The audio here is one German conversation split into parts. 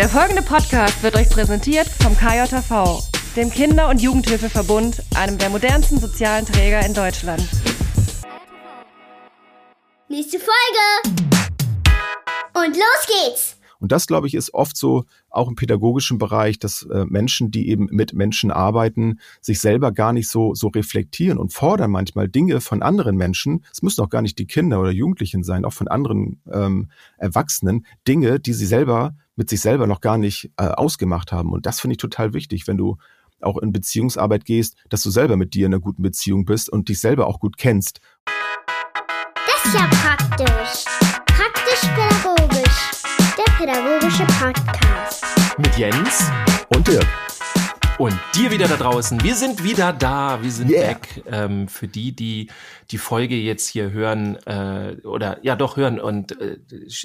Der folgende Podcast wird euch präsentiert vom KJV, dem Kinder- und Jugendhilfeverbund, einem der modernsten sozialen Träger in Deutschland. Nächste Folge! Und los geht's! Und das, glaube ich, ist oft so auch im pädagogischen Bereich, dass äh, Menschen, die eben mit Menschen arbeiten, sich selber gar nicht so, so reflektieren und fordern manchmal Dinge von anderen Menschen. Es müssen auch gar nicht die Kinder oder Jugendlichen sein, auch von anderen ähm, Erwachsenen, Dinge, die sie selber mit sich selber noch gar nicht äh, ausgemacht haben. Und das finde ich total wichtig, wenn du auch in Beziehungsarbeit gehst, dass du selber mit dir in einer guten Beziehung bist und dich selber auch gut kennst. Das ist ja praktisch. Praktisch-pädagogisch. Der pädagogische Podcast. Mit Jens Und Dirk. Und dir wieder da draußen. Wir sind wieder da, wir sind Yeah. back. Ähm, für die, die die Folge jetzt hier hören äh, oder ja doch hören und äh,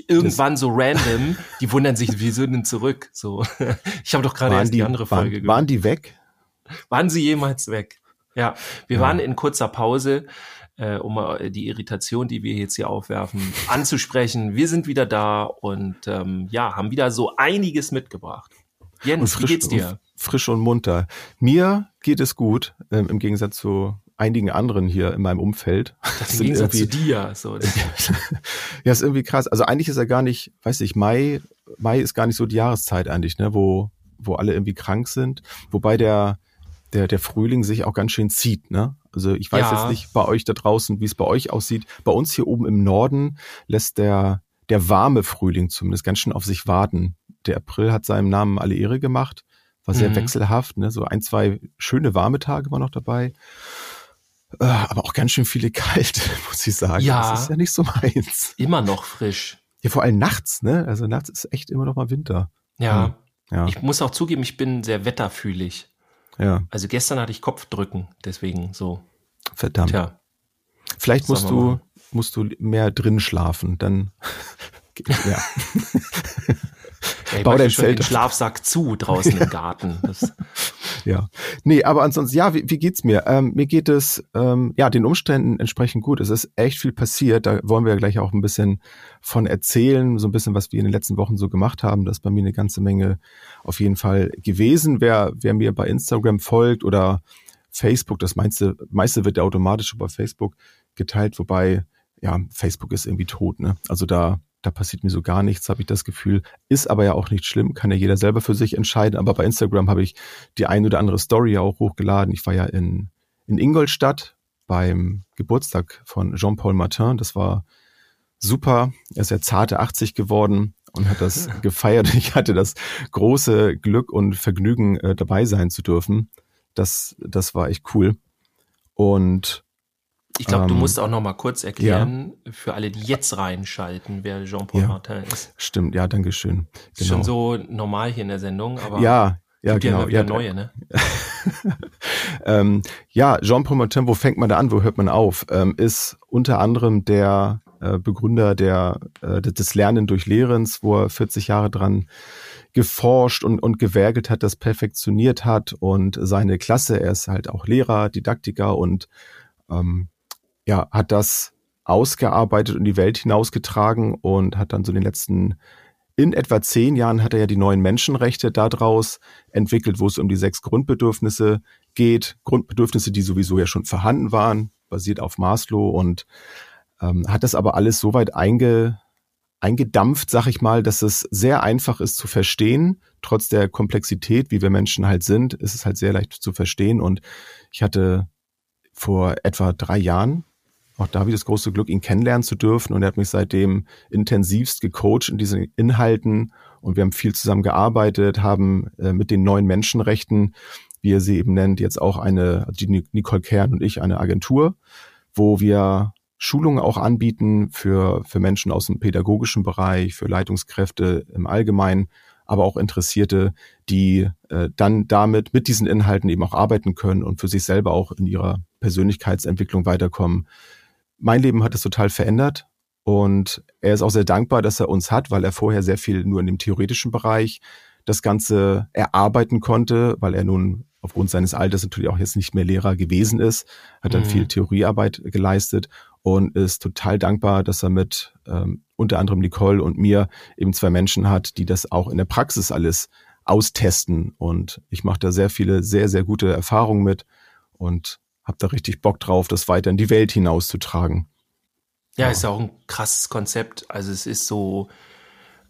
irgendwann so random, die wundern sich, wir sind denn zurück. So, ich habe doch gerade erst die, andere waren, Folge waren die weg? Waren sie jemals weg? Ja, wir Ja. waren in kurzer Pause, äh, um mal die Irritation, die wir jetzt hier aufwerfen, anzusprechen. Wir sind wieder da und ähm, ja, haben wieder so einiges mitgebracht. Jens, wie geht's dir? Frisch und munter. Mir geht es gut, ähm, im Gegensatz zu einigen anderen hier in meinem Umfeld. Das Im sind Gegensatz zu dir. So, ja, ist irgendwie krass. Also eigentlich ist er gar nicht, weiß ich, Mai, Mai ist gar nicht so die Jahreszeit eigentlich, ne, wo, wo alle irgendwie krank sind. Wobei der, der, der Frühling sich auch ganz schön zieht, ne? Also ich weiß Ja. jetzt nicht bei euch da draußen, wie es bei euch aussieht. Bei uns hier oben im Norden lässt der, der warme Frühling zumindest ganz schön auf sich warten. Der April hat seinem Namen alle Ehre gemacht. War sehr Mhm. wechselhaft, ne? So ein, zwei schöne warme Tage waren noch dabei. Äh, Aber auch ganz schön viele kalte, muss ich sagen. Ja. Das ist ja nicht so meins. immer noch frisch. Ja, vor allem nachts, ne? Also nachts ist echt immer noch mal Winter. Ja. Ja, Ich muss auch zugeben, ich bin sehr wetterfühlig. ja, Also gestern hatte ich Kopfdrücken, deswegen so. verdammt. Tja. Vielleicht musst du, musst du mehr drin schlafen, dann, ja. Ja, ich Bau dein schon Zelt den. Schlafsack zu draußen im Garten. Das, Ja. Nee, aber ansonsten, ja, wie, wie geht's mir? Ähm, mir geht es ähm, ja den Umständen entsprechend gut. Es ist echt viel passiert. Da wollen wir ja gleich auch ein bisschen von erzählen, so ein bisschen, was wir in den letzten Wochen so gemacht haben. Das ist bei mir eine ganze Menge auf jeden Fall gewesen. Wer, wer mir bei Instagram folgt oder Facebook, das meiste, meiste wird ja automatisch über Facebook geteilt, wobei, ja, Facebook ist irgendwie tot, ne? Also da, da passiert mir so gar nichts, habe ich das Gefühl. Ist aber ja auch nicht schlimm, kann ja jeder selber für sich entscheiden. Aber bei Instagram habe ich die ein oder andere Story ja auch hochgeladen. Ich war ja in, in Ingolstadt beim Geburtstag von Jean-Paul Martin. Das war super. Er ist ja zarte 80 geworden und hat das gefeiert. Ich hatte das große Glück und Vergnügen, äh, dabei sein zu dürfen. Das, das war echt cool. Und ich glaube, du Ähm, musst auch noch mal kurz erklären, für alle, die jetzt reinschalten, wer Jean-Paul Ja. Martin ist. stimmt, ja, Dankeschön. Ist schon so normal hier in der Sendung, aber ja, ja, ja genau. immer wieder Ja, neue, ne? Ähm, ja, Jean-Paul Martin, wo fängt man da an, wo hört man auf? Ähm, ist unter anderem der äh, Begründer der, äh, des Lernen durch Lehrens, wo er 40 Jahre dran geforscht und, und gewerkelt hat, das perfektioniert hat und seine Klasse, er ist halt auch Lehrer, Didaktiker und ähm, ja, hat das ausgearbeitet und die Welt hinausgetragen und hat dann so in den letzten in etwa zehn Jahren hat er ja die neuen Menschenrechte daraus entwickelt, wo es um die sechs Grundbedürfnisse geht. Grundbedürfnisse, die sowieso ja schon vorhanden waren, basiert auf Maslow und ähm, hat das aber alles so weit einge, eingedampft, sag ich mal, dass es sehr einfach ist zu verstehen. Trotz der Komplexität, wie wir Menschen halt sind, ist es halt sehr leicht zu verstehen. Und ich hatte vor etwa drei Jahren auch da habe ich das große Glück, ihn kennenlernen zu dürfen. Und er hat mich seitdem intensivst gecoacht in diesen Inhalten. Und wir haben viel zusammen gearbeitet, haben äh, mit den neuen Menschenrechten, wie er sie eben nennt, jetzt auch eine, die Nicole Kern und ich, eine Agentur, wo wir Schulungen auch anbieten für, für Menschen aus dem pädagogischen Bereich, für Leitungskräfte im Allgemeinen, aber auch Interessierte, die äh, dann damit mit diesen Inhalten eben auch arbeiten können und für sich selber auch in ihrer Persönlichkeitsentwicklung weiterkommen. Mein Leben hat es total verändert und er ist auch sehr dankbar, dass er uns hat, weil er vorher sehr viel nur in dem theoretischen Bereich das Ganze erarbeiten konnte, weil er nun aufgrund seines Alters natürlich auch jetzt nicht mehr Lehrer gewesen ist, hat dann Mhm. viel Theoriearbeit geleistet und ist total dankbar, dass er mit ähm, unter anderem Nicole und mir eben zwei Menschen hat, die das auch in der Praxis alles austesten. Und ich mache da sehr viele, sehr, sehr gute Erfahrungen mit und habe da richtig Bock drauf, das weiter in die Welt hinauszutragen. Ja, ja, ist ja auch ein krasses Konzept. Also es ist so,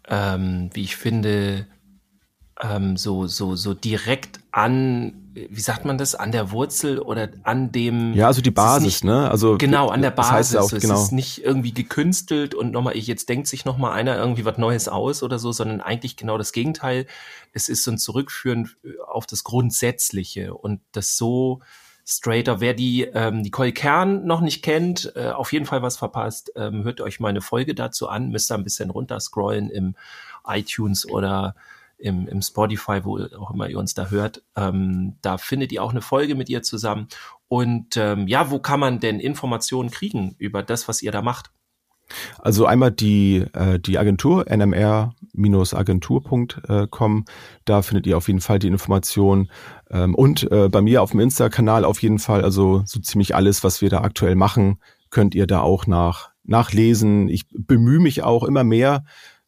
ähm, wie ich finde, ähm, so, so, so direkt an, wie sagt man das, an der Wurzel oder an dem. Ja, also die Basis, nicht, ne? Also genau, an der Basis. Das heißt auch, es genau. ist nicht irgendwie gekünstelt und nochmal, ich jetzt denkt sich nochmal einer irgendwie was Neues aus oder so, sondern eigentlich genau das Gegenteil. Es ist so ein Zurückführen auf das Grundsätzliche und das so straighter. Wer die ähm, Nicole Kern noch nicht kennt, äh, auf jeden Fall was verpasst. Ähm, hört euch meine Folge dazu an, müsst ihr ein bisschen runterscrollen im iTunes oder im, im Spotify, wo auch immer ihr uns da hört. Ähm, da findet ihr auch eine Folge mit ihr zusammen. Und ähm, ja, wo kann man denn Informationen kriegen über das, was ihr da macht? Also einmal die, äh, die Agentur nmr-agentur.com, da findet ihr auf jeden Fall die Informationen. Ähm, und äh, bei mir auf dem Insta-Kanal auf jeden Fall, also so ziemlich alles, was wir da aktuell machen, könnt ihr da auch nach, nachlesen. Ich bemühe mich auch immer mehr,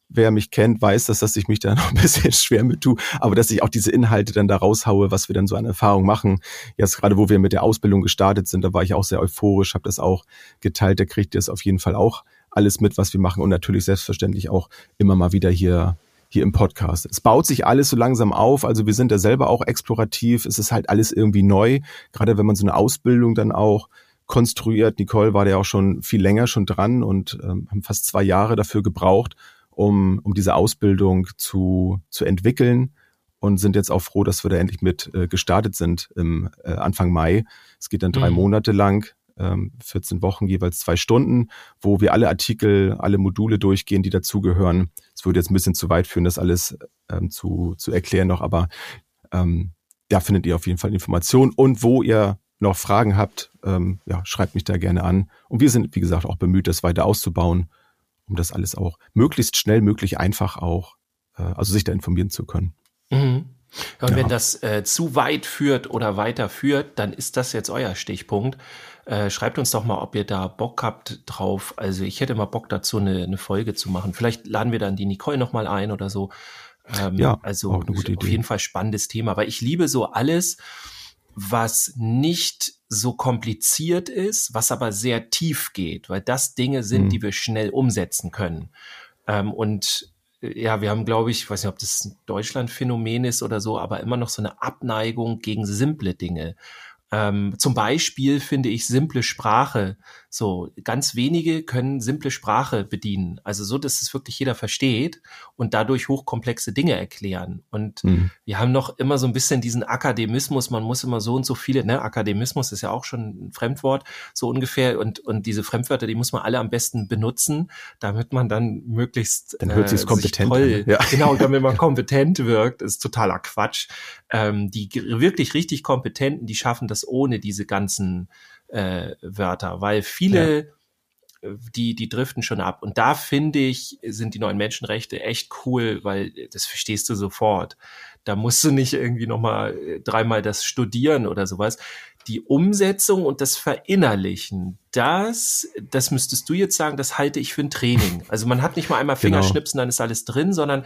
wer mich kennt, weiß, dass, dass ich mich da noch ein bisschen schwer mit tue, aber dass ich auch diese Inhalte dann da raushaue, was wir dann so an Erfahrung machen. Jetzt gerade, wo wir mit der Ausbildung gestartet sind, da war ich auch sehr euphorisch, habe das auch geteilt, da kriegt ihr es auf jeden Fall auch alles mit, was wir machen und natürlich selbstverständlich auch immer mal wieder hier hier im Podcast. Es baut sich alles so langsam auf, also wir sind da selber auch explorativ, es ist halt alles irgendwie neu, gerade wenn man so eine Ausbildung dann auch konstruiert. Nicole war da ja auch schon viel länger schon dran und ähm, haben fast zwei Jahre dafür gebraucht, um, um diese Ausbildung zu, zu entwickeln und sind jetzt auch froh, dass wir da endlich mit äh, gestartet sind im äh, Anfang Mai. Es geht dann drei mhm. Monate lang, ähm, 14 Wochen, jeweils zwei Stunden, wo wir alle Artikel, alle Module durchgehen, die dazugehören. Es würde jetzt ein bisschen zu weit führen, das alles ähm, zu, zu erklären noch, aber ähm, da findet ihr auf jeden Fall Informationen und wo ihr noch Fragen habt, ähm, ja, schreibt mich da gerne an. Und wir sind, wie gesagt, auch bemüht, das weiter auszubauen um das alles auch möglichst schnell, möglich einfach auch, äh, also sich da informieren zu können. Mhm. Und ja. wenn das äh, zu weit führt oder weiter führt, dann ist das jetzt euer Stichpunkt. Äh, schreibt uns doch mal, ob ihr da Bock habt drauf. Also ich hätte mal Bock dazu, eine, eine Folge zu machen. Vielleicht laden wir dann die Nicole noch mal ein oder so. Ähm, ja, also auch eine gute Idee. auf jeden Fall spannendes Thema, weil ich liebe so alles, was nicht so kompliziert ist, was aber sehr tief geht, weil das Dinge sind, mhm. die wir schnell umsetzen können. Ähm, und ja, wir haben, glaube ich, ich weiß nicht, ob das ein Deutschland-Phänomen ist oder so, aber immer noch so eine Abneigung gegen simple Dinge. Ähm, zum Beispiel finde ich simple Sprache. So, ganz wenige können simple Sprache bedienen. Also so, dass es wirklich jeder versteht und dadurch hochkomplexe Dinge erklären. Und mhm. wir haben noch immer so ein bisschen diesen Akademismus. Man muss immer so und so viele, ne, Akademismus ist ja auch schon ein Fremdwort, so ungefähr. Und, und diese Fremdwörter, die muss man alle am besten benutzen, damit man dann möglichst, dann hört äh, sich kompetent toll. Ja. Genau, damit man kompetent wirkt, ist totaler Quatsch. Ähm, die wirklich richtig Kompetenten, die schaffen das ohne diese ganzen äh, Wörter, weil viele ja. die, die driften schon ab. Und da finde ich, sind die neuen Menschenrechte echt cool, weil das verstehst du sofort. Da musst du nicht irgendwie nochmal äh, dreimal das studieren oder sowas. Die Umsetzung und das Verinnerlichen, das, das müsstest du jetzt sagen, das halte ich für ein Training. Also man hat nicht mal einmal genau. Fingerschnipsen, genau. dann ist alles drin, sondern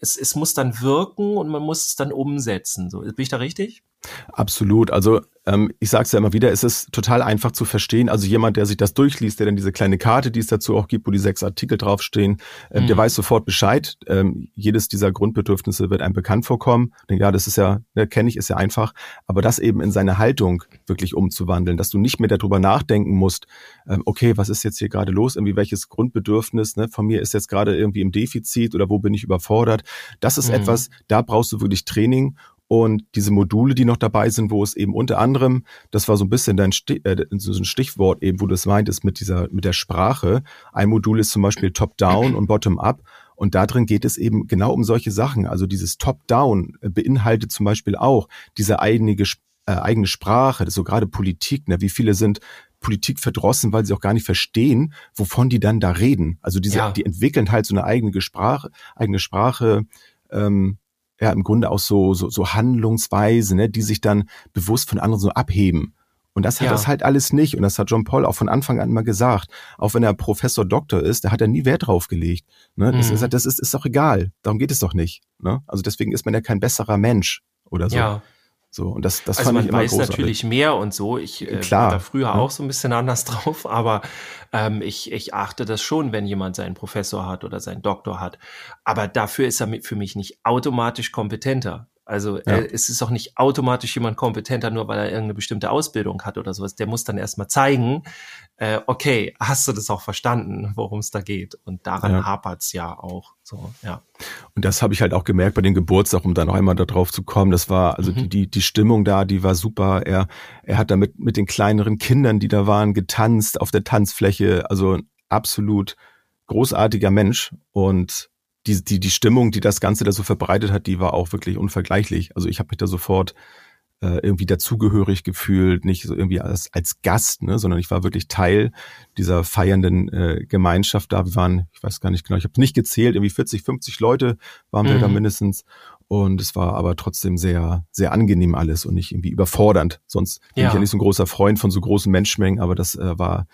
es, es muss dann wirken und man muss es dann umsetzen. So, bin ich da richtig? Absolut. Also ähm, ich sage es ja immer wieder, es ist total einfach zu verstehen. Also jemand, der sich das durchliest, der dann diese kleine Karte, die es dazu auch gibt, wo die sechs Artikel draufstehen, ähm, mhm. der weiß sofort Bescheid. Ähm, jedes dieser Grundbedürfnisse wird einem bekannt vorkommen. Denke, ja, das ist ja, ne, kenne ich, ist ja einfach. Aber das eben in seine Haltung wirklich umzuwandeln, dass du nicht mehr darüber nachdenken musst, ähm, okay, was ist jetzt hier gerade los? Irgendwie welches Grundbedürfnis ne, von mir ist jetzt gerade irgendwie im Defizit oder wo bin ich überfordert? Das ist mhm. etwas, da brauchst du wirklich Training und diese Module, die noch dabei sind, wo es eben unter anderem, das war so ein bisschen dein Stich, äh, so ein Stichwort eben, wo du es meintest mit dieser, mit der Sprache. Ein Modul ist zum Beispiel Top-Down und Bottom-Up. Und da drin geht es eben genau um solche Sachen. Also dieses Top-Down beinhaltet zum Beispiel auch diese eigene, äh, eigene Sprache, so gerade Politik. Ne? Wie viele sind Politik verdrossen, weil sie auch gar nicht verstehen, wovon die dann da reden. Also diese, ja. die entwickeln halt so eine eigene Sprache, eigene Sprache, ähm, ja im Grunde auch so, so, so Handlungsweise, ne, die sich dann bewusst von anderen so abheben. Und das hat ja. das halt alles nicht. Und das hat John Paul auch von Anfang an mal gesagt. Auch wenn er Professor Doktor ist, da hat er nie Wert drauf gelegt. Ne? Das, mhm. ist, das ist, ist doch egal. Darum geht es doch nicht. Ne? Also deswegen ist man ja kein besserer Mensch oder so. Ja. So, und das, das also fand man ich immer weiß großartig. natürlich mehr und so. Ich äh, Klar, war da früher ja. auch so ein bisschen anders drauf, aber ähm, ich, ich achte das schon, wenn jemand seinen Professor hat oder seinen Doktor hat. Aber dafür ist er für mich nicht automatisch kompetenter. Also ja. äh, es ist auch nicht automatisch jemand kompetenter, nur weil er irgendeine bestimmte Ausbildung hat oder sowas. Der muss dann erstmal zeigen, äh, okay, hast du das auch verstanden, worum es da geht? Und daran ja. hapert's ja auch. So, ja. Und das habe ich halt auch gemerkt bei den Geburtstag, um da noch einmal darauf zu kommen. Das war, also mhm. die, die, die Stimmung da, die war super. Er, er hat damit mit den kleineren Kindern, die da waren, getanzt auf der Tanzfläche. Also absolut großartiger Mensch. Und die, die, die Stimmung, die das Ganze da so verbreitet hat, die war auch wirklich unvergleichlich. Also ich habe mich da sofort äh, irgendwie dazugehörig gefühlt, nicht so irgendwie als, als Gast, ne, sondern ich war wirklich Teil dieser feiernden äh, Gemeinschaft da. Wir waren, ich weiß gar nicht genau, ich habe nicht gezählt, irgendwie 40, 50 Leute waren wir mhm. da mindestens. Und es war aber trotzdem sehr, sehr angenehm alles und nicht irgendwie überfordernd. Sonst bin ich ja nicht so ein großer Freund von so großen Menschenmengen, aber das äh, war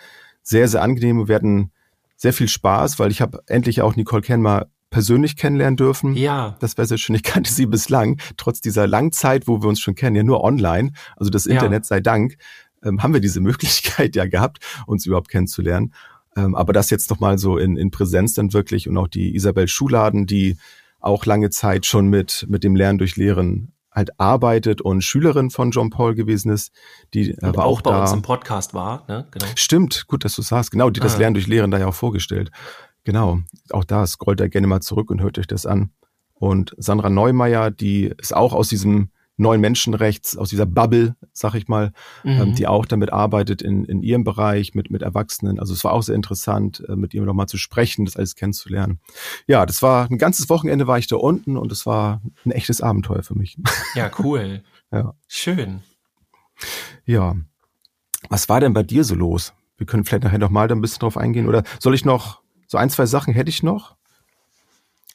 sehr, sehr angenehm. Wir hatten sehr viel Spaß, weil ich habe endlich auch Nicole Kenmer persönlich kennenlernen dürfen. Ja. Das wäre sehr schön. Ich kannte sie bislang, trotz dieser Langzeit, wo wir uns schon kennen, ja nur online. Also das Internet ja. sei Dank, ähm, haben wir diese Möglichkeit ja gehabt, uns überhaupt kennenzulernen. Ähm, aber das jetzt nochmal so in, in Präsenz dann wirklich und auch die Isabel Schuladen, die auch lange Zeit schon mit, mit dem Lernen durch Lehren halt arbeitet und Schülerin von John Paul gewesen ist, die äh, war auch, auch bei da. uns im Podcast war, ne? Genau. Stimmt, gut, dass du sagst. Genau, die ah. das Lernen durch Lehren da ja auch vorgestellt. Genau, auch da scrollt er gerne mal zurück und hört euch das an. Und Sandra Neumeier, die ist auch aus diesem neuen Menschenrechts, aus dieser Bubble, sag ich mal, ähm, mhm. ähm, die auch damit arbeitet in, in ihrem Bereich mit, mit Erwachsenen. Also es war auch sehr interessant, äh, mit ihr nochmal zu sprechen, das alles kennenzulernen. Ja, das war ein ganzes Wochenende war ich da unten und es war ein echtes Abenteuer für mich. Ja, cool. ja. Schön. Ja. Was war denn bei dir so los? Wir können vielleicht nachher nochmal da ein bisschen drauf eingehen. Oder soll ich noch so ein, zwei Sachen hätte ich noch.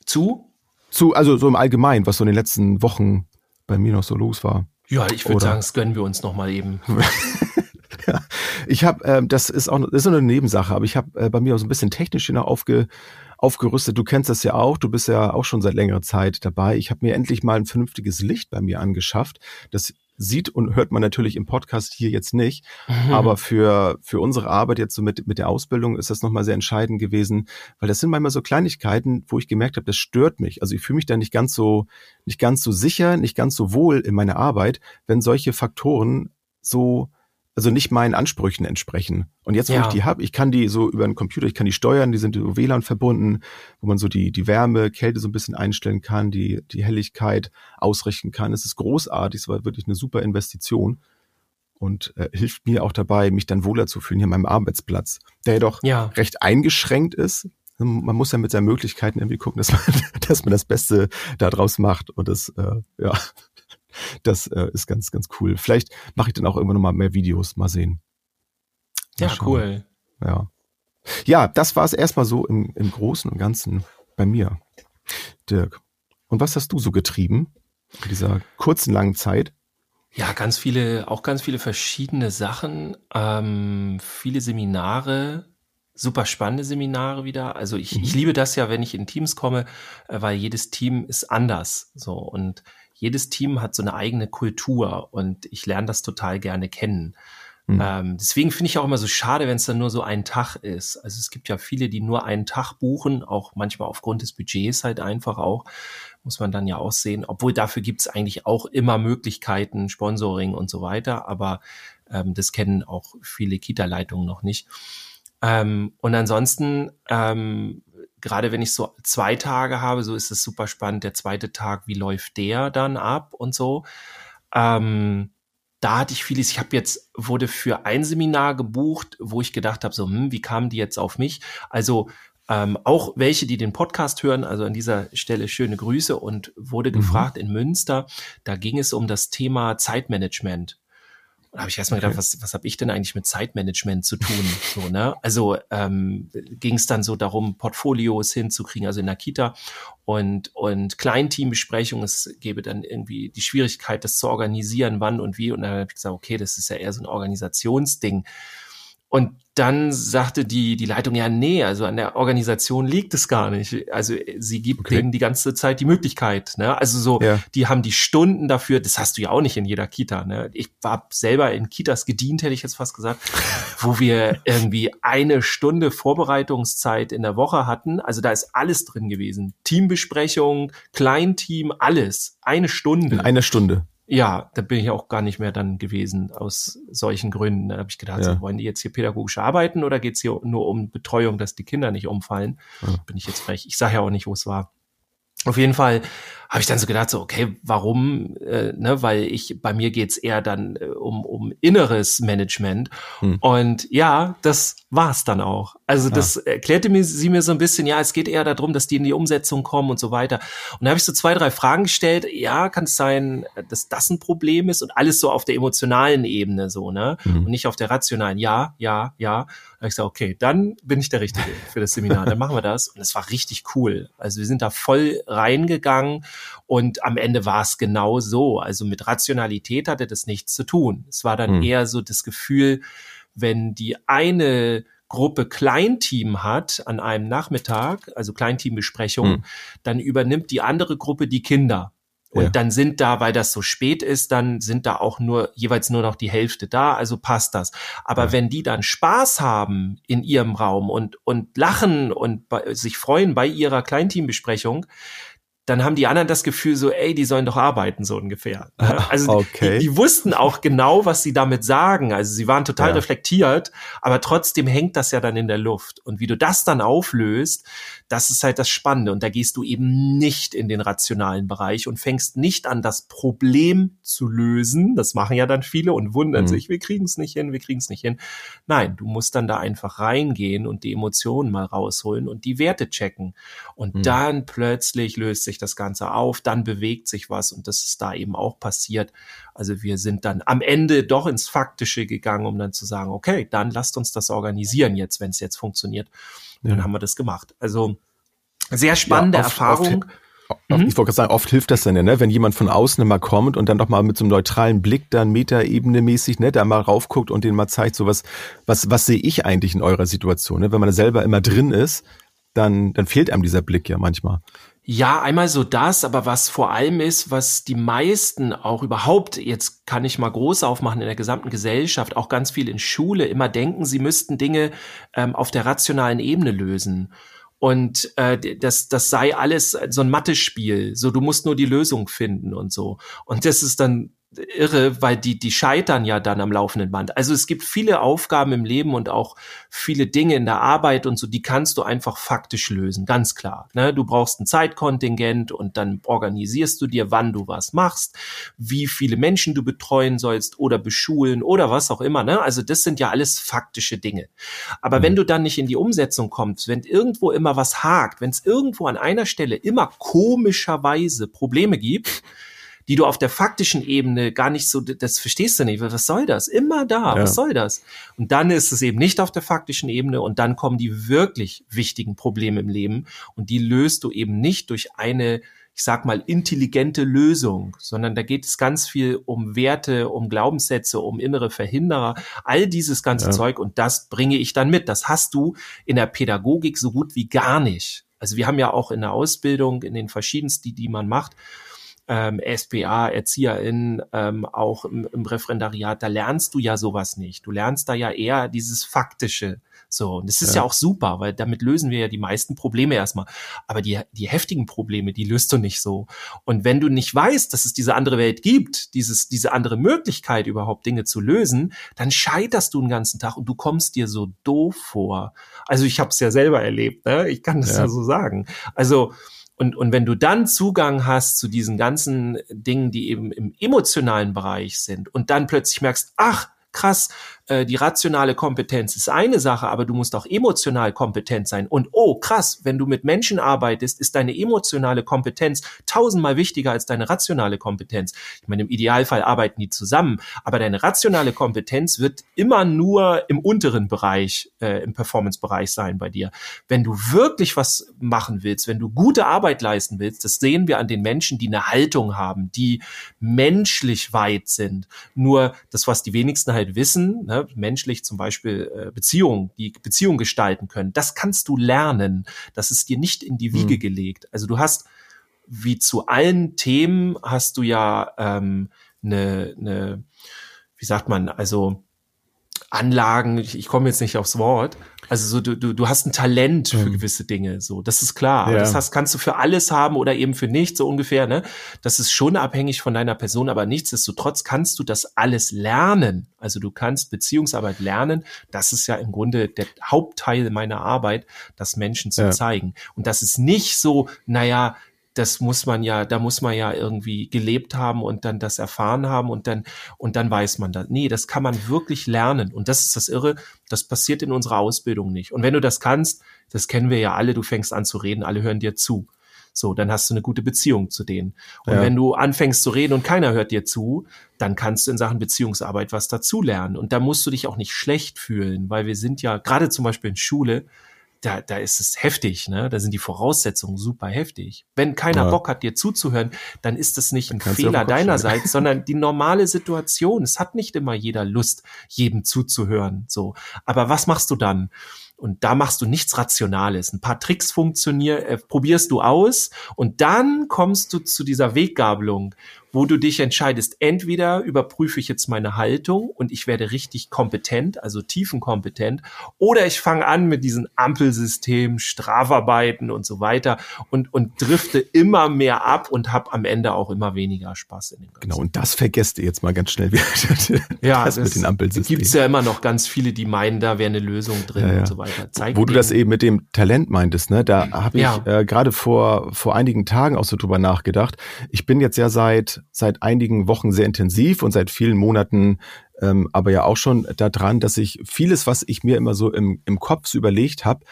Zu? Zu, also so im Allgemeinen, was so in den letzten Wochen bei mir noch so los war. Ja, ich würde sagen, das gönnen wir uns noch mal eben. ja, ich habe, äh, das ist auch das ist eine Nebensache, aber ich habe äh, bei mir auch so ein bisschen technisch noch aufge, aufgerüstet. Du kennst das ja auch, du bist ja auch schon seit längerer Zeit dabei. Ich habe mir endlich mal ein vernünftiges Licht bei mir angeschafft. Das sieht und hört man natürlich im Podcast hier jetzt nicht. Mhm. Aber für, für unsere Arbeit jetzt so mit, mit der Ausbildung ist das nochmal sehr entscheidend gewesen, weil das sind manchmal so Kleinigkeiten, wo ich gemerkt habe, das stört mich. Also ich fühle mich da nicht ganz so, nicht ganz so sicher, nicht ganz so wohl in meiner Arbeit, wenn solche Faktoren so also nicht meinen Ansprüchen entsprechen. Und jetzt, wo ja. ich die habe, ich kann die so über einen Computer, ich kann die steuern, die sind über WLAN verbunden, wo man so die, die Wärme, Kälte so ein bisschen einstellen kann, die, die Helligkeit ausrichten kann. Es ist großartig, es war wirklich eine super Investition und äh, hilft mir auch dabei, mich dann wohler zu fühlen hier an meinem Arbeitsplatz, der jedoch ja. recht eingeschränkt ist. Man muss ja mit seinen Möglichkeiten irgendwie gucken, dass man, dass man das Beste daraus macht. Und das, äh, ja, das äh, ist ganz, ganz cool. Vielleicht mache ich dann auch irgendwann nochmal mehr Videos, mal sehen. Mal ja, schauen. cool. Ja. Ja, das war es erstmal so im, im Großen und Ganzen bei mir. Dirk. Und was hast du so getrieben in dieser kurzen, langen Zeit? Ja, ganz viele, auch ganz viele verschiedene Sachen, ähm, viele Seminare, super spannende Seminare wieder. Also ich, mhm. ich liebe das ja, wenn ich in Teams komme, äh, weil jedes Team ist anders. So und jedes Team hat so eine eigene Kultur und ich lerne das total gerne kennen. Mhm. Ähm, deswegen finde ich auch immer so schade, wenn es dann nur so ein Tag ist. Also es gibt ja viele, die nur einen Tag buchen, auch manchmal aufgrund des Budgets halt einfach auch, muss man dann ja auch sehen. Obwohl dafür gibt es eigentlich auch immer Möglichkeiten, Sponsoring und so weiter, aber ähm, das kennen auch viele Kita-Leitungen noch nicht. Ähm, und ansonsten ähm, gerade wenn ich so zwei Tage habe, so ist es super spannend. Der zweite Tag, wie läuft der dann ab und so. Ähm, da hatte ich vieles. Ich habe jetzt wurde für ein Seminar gebucht, wo ich gedacht habe, so, hm, wie kamen die jetzt auf mich? Also ähm, auch welche, die den Podcast hören, also an dieser Stelle schöne Grüße und wurde mhm. gefragt in Münster. Da ging es um das Thema Zeitmanagement. Und da habe ich erstmal gedacht, was, was habe ich denn eigentlich mit Zeitmanagement zu tun? So, ne? Also ähm, ging es dann so darum, Portfolios hinzukriegen, also in der Kita und, und Kleinteambesprechungen. Es gäbe dann irgendwie die Schwierigkeit, das zu organisieren, wann und wie. Und dann habe ich gesagt, okay, das ist ja eher so ein Organisationsding. Und dann sagte die, die Leitung, ja, nee, also an der Organisation liegt es gar nicht. Also sie gibt okay. denen die ganze Zeit die Möglichkeit. Ne? Also so, ja. die haben die Stunden dafür, das hast du ja auch nicht in jeder Kita. Ne? Ich war selber in Kitas gedient, hätte ich jetzt fast gesagt, wo wir irgendwie eine Stunde Vorbereitungszeit in der Woche hatten. Also da ist alles drin gewesen. Teambesprechung, Kleinteam, alles. Eine Stunde. In einer Stunde. Ja, da bin ich auch gar nicht mehr dann gewesen aus solchen Gründen. Da habe ich gedacht, ja. so, wollen die jetzt hier pädagogisch arbeiten oder geht's hier nur um Betreuung, dass die Kinder nicht umfallen? Ja. Bin ich jetzt frech. Ich sage ja auch nicht, wo es war. Auf jeden Fall habe ich dann so gedacht, so, okay, warum? Äh, ne, weil ich, bei mir geht's eher dann äh, um, um inneres Management. Hm. Und ja, das war's dann auch. Also ja. das erklärte mir sie mir so ein bisschen, ja, es geht eher darum, dass die in die Umsetzung kommen und so weiter. Und da habe ich so zwei, drei Fragen gestellt. Ja, kann es sein, dass das ein Problem ist und alles so auf der emotionalen Ebene so, ne? Hm. Und nicht auf der rationalen. Ja, ja, ja. Da habe ich gesagt, okay, dann bin ich der Richtige für das Seminar. Dann machen wir das. Und es war richtig cool. Also wir sind da voll reingegangen und am Ende war es genau so. Also mit Rationalität hatte das nichts zu tun. Es war dann hm. eher so das Gefühl, wenn die eine Gruppe Kleinteam hat an einem Nachmittag, also Kleinteambesprechung, hm. dann übernimmt die andere Gruppe die Kinder. Und ja. dann sind da, weil das so spät ist, dann sind da auch nur jeweils nur noch die Hälfte da, also passt das. Aber ja. wenn die dann Spaß haben in ihrem Raum und, und lachen und bei, sich freuen bei ihrer Kleinteambesprechung, dann haben die anderen das Gefühl so, ey, die sollen doch arbeiten, so ungefähr. Ne? Also okay. die, die, wussten auch genau, was sie damit sagen. Also sie waren total ja. reflektiert, aber trotzdem hängt das ja dann in der Luft. Und wie du das dann auflöst, das ist halt das Spannende. Und da gehst du eben nicht in den rationalen Bereich und fängst nicht an, das Problem zu lösen. Das machen ja dann viele und wundern mhm. sich, wir kriegen es nicht hin, wir kriegen es nicht hin. Nein, du musst dann da einfach reingehen und die Emotionen mal rausholen und die Werte checken. Und mhm. dann plötzlich löst sich das Ganze auf, dann bewegt sich was und das ist da eben auch passiert. Also wir sind dann am Ende doch ins Faktische gegangen, um dann zu sagen, okay, dann lasst uns das organisieren jetzt, wenn es jetzt funktioniert. Ja. dann haben wir das gemacht. Also sehr spannende ja, oft, Erfahrung. Oft, mhm. Ich wollte gerade sagen, oft hilft das dann ja, ne? wenn jemand von außen mal kommt und dann doch mal mit so einem neutralen Blick dann Metaebene mäßig, ne, da mal raufguckt und den mal zeigt, so was, was, was sehe ich eigentlich in eurer Situation, ne? Wenn man selber immer drin ist, dann, dann fehlt einem dieser Blick ja manchmal. Ja, einmal so das, aber was vor allem ist, was die meisten auch überhaupt, jetzt kann ich mal groß aufmachen in der gesamten Gesellschaft, auch ganz viel in Schule, immer denken, sie müssten Dinge ähm, auf der rationalen Ebene lösen. Und äh, das, das sei alles so ein Mathe-Spiel. So, du musst nur die Lösung finden und so. Und das ist dann irre, weil die, die scheitern ja dann am laufenden Band. Also es gibt viele Aufgaben im Leben und auch viele Dinge in der Arbeit und so, die kannst du einfach faktisch lösen, ganz klar. Ne? Du brauchst ein Zeitkontingent und dann organisierst du dir, wann du was machst, wie viele Menschen du betreuen sollst oder beschulen oder was auch immer. Ne? Also das sind ja alles faktische Dinge. Aber mhm. wenn du dann nicht in die Umsetzung kommst, wenn irgendwo immer was hakt, wenn es irgendwo an einer Stelle immer komischerweise Probleme gibt, die du auf der faktischen Ebene gar nicht so, das verstehst du nicht. Was soll das? Immer da. Ja. Was soll das? Und dann ist es eben nicht auf der faktischen Ebene und dann kommen die wirklich wichtigen Probleme im Leben und die löst du eben nicht durch eine ich sag mal, intelligente Lösung, sondern da geht es ganz viel um Werte, um Glaubenssätze, um innere Verhinderer, all dieses ganze ja. Zeug und das bringe ich dann mit. Das hast du in der Pädagogik so gut wie gar nicht. Also wir haben ja auch in der Ausbildung, in den verschiedensten, die, die man macht, ähm, SPA, ErzieherInnen, ähm, auch im, im Referendariat, da lernst du ja sowas nicht. Du lernst da ja eher dieses Faktische. So, und das ist ja. ja auch super, weil damit lösen wir ja die meisten Probleme erstmal. Aber die, die heftigen Probleme, die löst du nicht so. Und wenn du nicht weißt, dass es diese andere Welt gibt, dieses, diese andere Möglichkeit überhaupt Dinge zu lösen, dann scheiterst du den ganzen Tag und du kommst dir so doof vor. Also ich habe es ja selber erlebt, ne? ich kann das ja, ja so sagen. Also und, und wenn du dann Zugang hast zu diesen ganzen Dingen, die eben im emotionalen Bereich sind und dann plötzlich merkst, ach, krass, äh, die rationale Kompetenz ist eine Sache, aber du musst auch emotional kompetent sein. Und oh, krass, wenn du mit Menschen arbeitest, ist deine emotionale Kompetenz tausendmal wichtiger als deine rationale Kompetenz. Ich meine, im Idealfall arbeiten die zusammen, aber deine rationale Kompetenz wird immer nur im unteren Bereich, äh, im Performance-Bereich sein bei dir. Wenn du wirklich was machen willst, wenn du gute Arbeit leisten willst, das sehen wir an den Menschen, die eine Haltung haben, die menschlich weit sind. Nur das, was die wenigsten halt wissen, ne, menschlich zum Beispiel äh, Beziehungen, die Beziehungen gestalten können, das kannst du lernen. Das ist dir nicht in die Wiege mhm. gelegt. Also du hast, wie zu allen Themen, hast du ja ähm, eine, eine, wie sagt man, also Anlagen, ich, ich komme jetzt nicht aufs Wort. Also so, du, du, du hast ein Talent für mhm. gewisse Dinge, so, das ist klar. Aber ja. das hast, kannst du für alles haben oder eben für nichts, so ungefähr, ne? Das ist schon abhängig von deiner Person, aber nichtsdestotrotz kannst du das alles lernen. Also du kannst Beziehungsarbeit lernen. Das ist ja im Grunde der Hauptteil meiner Arbeit, das Menschen zu ja. zeigen. Und das ist nicht so, naja, das muss man ja, da muss man ja irgendwie gelebt haben und dann das erfahren haben und dann, und dann weiß man das. Nee, das kann man wirklich lernen. Und das ist das Irre, das passiert in unserer Ausbildung nicht. Und wenn du das kannst, das kennen wir ja alle, du fängst an zu reden, alle hören dir zu. So, dann hast du eine gute Beziehung zu denen. Und ja. wenn du anfängst zu reden und keiner hört dir zu, dann kannst du in Sachen Beziehungsarbeit was dazulernen. Und da musst du dich auch nicht schlecht fühlen, weil wir sind ja gerade zum Beispiel in Schule, da, da ist es heftig, ne? Da sind die Voraussetzungen super heftig. Wenn keiner ja. Bock hat, dir zuzuhören, dann ist das nicht ein Fehler deinerseits, sondern die normale Situation. Es hat nicht immer jeder Lust, jedem zuzuhören, so. Aber was machst du dann? Und da machst du nichts Rationales. Ein paar Tricks funktionieren, äh, probierst du aus und dann kommst du zu dieser Weggabelung wo du dich entscheidest, entweder überprüfe ich jetzt meine Haltung und ich werde richtig kompetent, also tiefenkompetent, oder ich fange an mit diesen Ampelsystemen, Strafarbeiten und so weiter und, und drifte immer mehr ab und habe am Ende auch immer weniger Spaß in dem Ganzen. Genau, und das vergesst ihr jetzt mal ganz schnell wieder. ja, das, mit den Ampelsystemen. Gibt es ja immer noch ganz viele, die meinen, da wäre eine Lösung drin ja, ja. und so weiter. Zeig wo du das eben mit dem Talent meintest, ne? da habe ich ja. äh, gerade vor, vor einigen Tagen auch so drüber nachgedacht. Ich bin jetzt ja seit seit einigen Wochen sehr intensiv und seit vielen Monaten ähm, aber ja auch schon daran, dass ich vieles, was ich mir immer so im, im Kopf überlegt habe,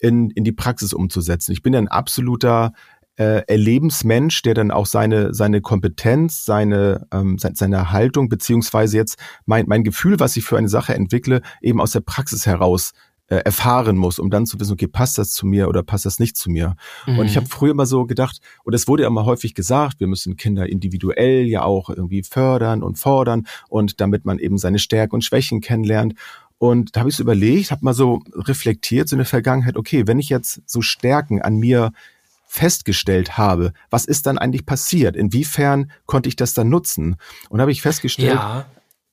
in, in die Praxis umzusetzen. Ich bin ja ein absoluter äh, Erlebensmensch, der dann auch seine, seine Kompetenz, seine, ähm, seine Haltung, beziehungsweise jetzt mein, mein Gefühl, was ich für eine Sache entwickle, eben aus der Praxis heraus äh, erfahren muss, um dann zu wissen, okay, passt das zu mir oder passt das nicht zu mir? Mhm. Und ich habe früher immer so gedacht, und es wurde ja immer häufig gesagt, wir müssen Kinder individuell ja auch irgendwie fördern und fordern und damit man eben seine Stärken und Schwächen kennenlernt. Und da habe ich so überlegt, habe mal so reflektiert so in der Vergangenheit, okay, wenn ich jetzt so Stärken an mir festgestellt habe, was ist dann eigentlich passiert? Inwiefern konnte ich das dann nutzen? Und habe ich festgestellt, ja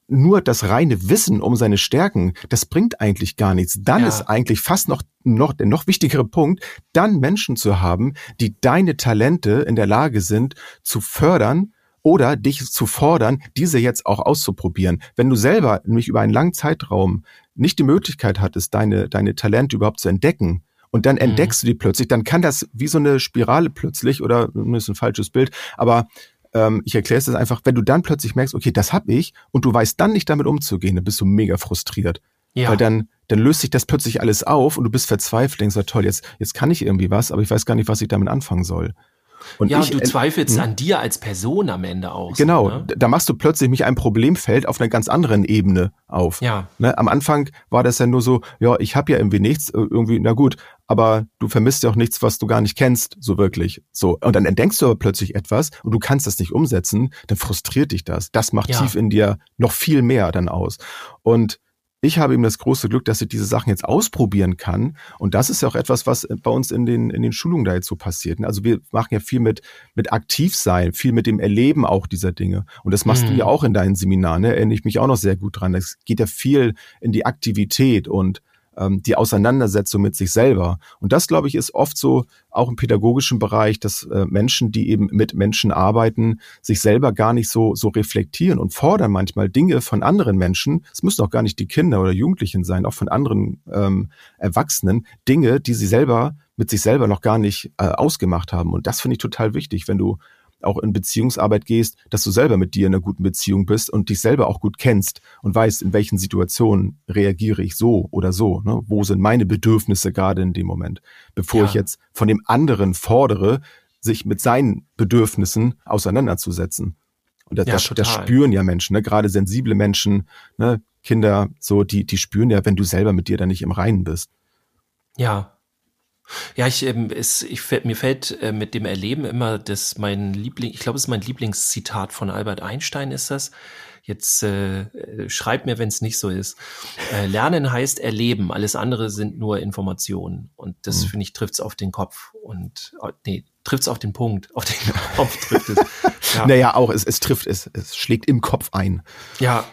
nur das reine Wissen um seine Stärken, das bringt eigentlich gar nichts. Dann ja. ist eigentlich fast noch, noch der noch wichtigere Punkt, dann Menschen zu haben, die deine Talente in der Lage sind zu fördern oder dich zu fordern, diese jetzt auch auszuprobieren. Wenn du selber nämlich über einen langen Zeitraum nicht die Möglichkeit hattest, deine, deine Talente überhaupt zu entdecken, und dann mhm. entdeckst du die plötzlich, dann kann das wie so eine Spirale plötzlich, oder ist ein falsches Bild, aber ähm, ich erkläre es einfach, wenn du dann plötzlich merkst, okay, das hab ich und du weißt dann nicht damit umzugehen, dann bist du mega frustriert. Ja. Weil dann, dann löst sich das plötzlich alles auf und du bist verzweifelt, denkst, toll, jetzt, jetzt kann ich irgendwie was, aber ich weiß gar nicht, was ich damit anfangen soll. Und ja, ich, und du zweifelst hm? an dir als Person am Ende auch. Genau, so, ne? da machst du plötzlich mich ein Problemfeld auf einer ganz anderen Ebene auf. Ja. Ne? Am Anfang war das ja nur so, ja, ich habe ja irgendwie nichts, äh, irgendwie, na gut, aber du vermisst ja auch nichts, was du gar nicht kennst, so wirklich. So. Und dann entdeckst du aber plötzlich etwas und du kannst das nicht umsetzen, dann frustriert dich das. Das macht ja. tief in dir noch viel mehr dann aus. Und ich habe eben das große Glück, dass ich diese Sachen jetzt ausprobieren kann. Und das ist ja auch etwas, was bei uns in den, in den Schulungen da jetzt so passiert. Also wir machen ja viel mit, mit aktiv sein, viel mit dem Erleben auch dieser Dinge. Und das machst mhm. du ja auch in deinen Seminaren, ne? erinnere ich mich auch noch sehr gut dran. Es geht ja viel in die Aktivität und ähm, die Auseinandersetzung mit sich selber. Und das, glaube ich, ist oft so auch im pädagogischen Bereich, dass äh, Menschen, die eben mit Menschen arbeiten, sich selber gar nicht so, so reflektieren und fordern manchmal Dinge von anderen Menschen. Es müssen auch gar nicht die Kinder oder Jugendlichen sein, auch von anderen ähm, Erwachsenen, Dinge, die sie selber mit sich selber noch gar nicht äh, ausgemacht haben. Und das finde ich total wichtig, wenn du auch in Beziehungsarbeit gehst, dass du selber mit dir in einer guten Beziehung bist und dich selber auch gut kennst und weißt, in welchen Situationen reagiere ich so oder so. Ne? Wo sind meine Bedürfnisse gerade in dem Moment? Bevor ja. ich jetzt von dem anderen fordere, sich mit seinen Bedürfnissen auseinanderzusetzen. Und das, ja, das, das spüren ja Menschen, ne? gerade sensible Menschen, ne? Kinder, so, die, die spüren ja, wenn du selber mit dir da nicht im Reinen bist. Ja, ja, ich, ähm, es, ich, mir fällt äh, mit dem Erleben immer, dass mein Liebling, ich glaube, es ist mein Lieblingszitat von Albert Einstein ist das. Jetzt äh, schreib mir, wenn es nicht so ist. Äh, Lernen heißt erleben, alles andere sind nur Informationen. Und das, mhm. finde ich, trifft es auf den Kopf. Und äh, nee, trifft es auf den Punkt. Auf den Kopf trifft es. Ja. Naja, auch, es, es trifft, es, es schlägt im Kopf ein. Ja,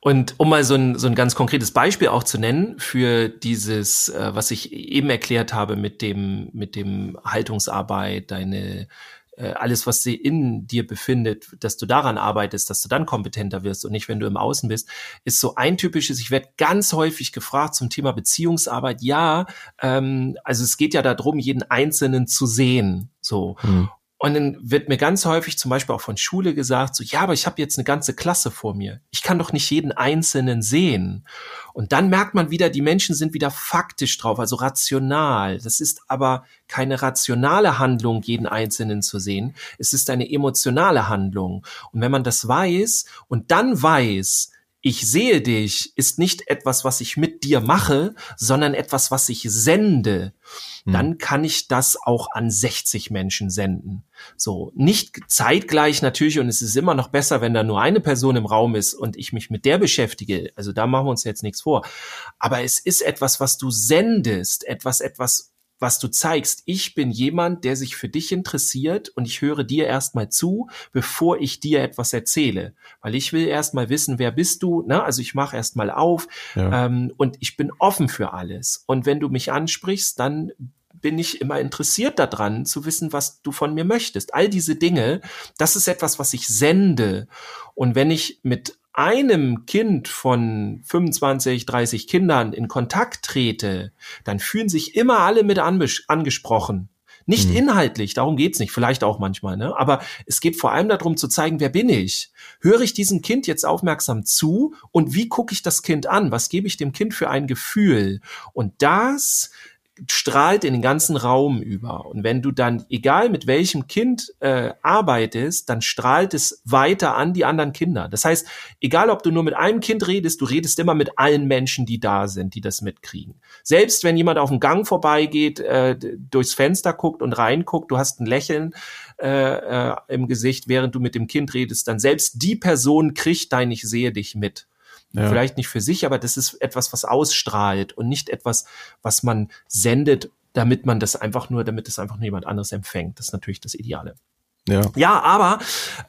und um mal so ein, so ein ganz konkretes Beispiel auch zu nennen für dieses, äh, was ich eben erklärt habe mit dem, mit dem Haltungsarbeit, deine äh, alles, was sie in dir befindet, dass du daran arbeitest, dass du dann kompetenter wirst und nicht, wenn du im Außen bist, ist so ein typisches, ich werde ganz häufig gefragt zum Thema Beziehungsarbeit, ja, ähm, also es geht ja darum, jeden Einzelnen zu sehen, so. Mhm. Und dann wird mir ganz häufig zum Beispiel auch von Schule gesagt, so, ja, aber ich habe jetzt eine ganze Klasse vor mir. Ich kann doch nicht jeden Einzelnen sehen. Und dann merkt man wieder, die Menschen sind wieder faktisch drauf, also rational. Das ist aber keine rationale Handlung, jeden Einzelnen zu sehen. Es ist eine emotionale Handlung. Und wenn man das weiß und dann weiß, ich sehe dich ist nicht etwas, was ich mit dir mache, sondern etwas, was ich sende. Hm. Dann kann ich das auch an 60 Menschen senden. So, nicht zeitgleich natürlich und es ist immer noch besser, wenn da nur eine Person im Raum ist und ich mich mit der beschäftige. Also da machen wir uns jetzt nichts vor. Aber es ist etwas, was du sendest, etwas, etwas was du zeigst. Ich bin jemand, der sich für dich interessiert und ich höre dir erstmal zu, bevor ich dir etwas erzähle. Weil ich will erstmal wissen, wer bist du? Ne? Also ich mache erstmal auf ja. ähm, und ich bin offen für alles. Und wenn du mich ansprichst, dann bin ich immer interessiert daran, zu wissen, was du von mir möchtest. All diese Dinge, das ist etwas, was ich sende. Und wenn ich mit einem Kind von 25, 30 Kindern in Kontakt trete, dann fühlen sich immer alle mit angesprochen. Nicht mhm. inhaltlich, darum geht's nicht, vielleicht auch manchmal, ne? aber es geht vor allem darum zu zeigen, wer bin ich? Höre ich diesem Kind jetzt aufmerksam zu und wie gucke ich das Kind an? Was gebe ich dem Kind für ein Gefühl? Und das strahlt in den ganzen Raum über. Und wenn du dann, egal mit welchem Kind äh, arbeitest, dann strahlt es weiter an die anderen Kinder. Das heißt, egal ob du nur mit einem Kind redest, du redest immer mit allen Menschen, die da sind, die das mitkriegen. Selbst wenn jemand auf dem Gang vorbeigeht, äh, durchs Fenster guckt und reinguckt, du hast ein Lächeln äh, äh, im Gesicht, während du mit dem Kind redest, dann selbst die Person kriegt dein Ich sehe dich mit. Ja. Vielleicht nicht für sich, aber das ist etwas, was ausstrahlt und nicht etwas, was man sendet, damit man das einfach nur, damit es einfach nur jemand anderes empfängt. Das ist natürlich das Ideale. Ja. ja, aber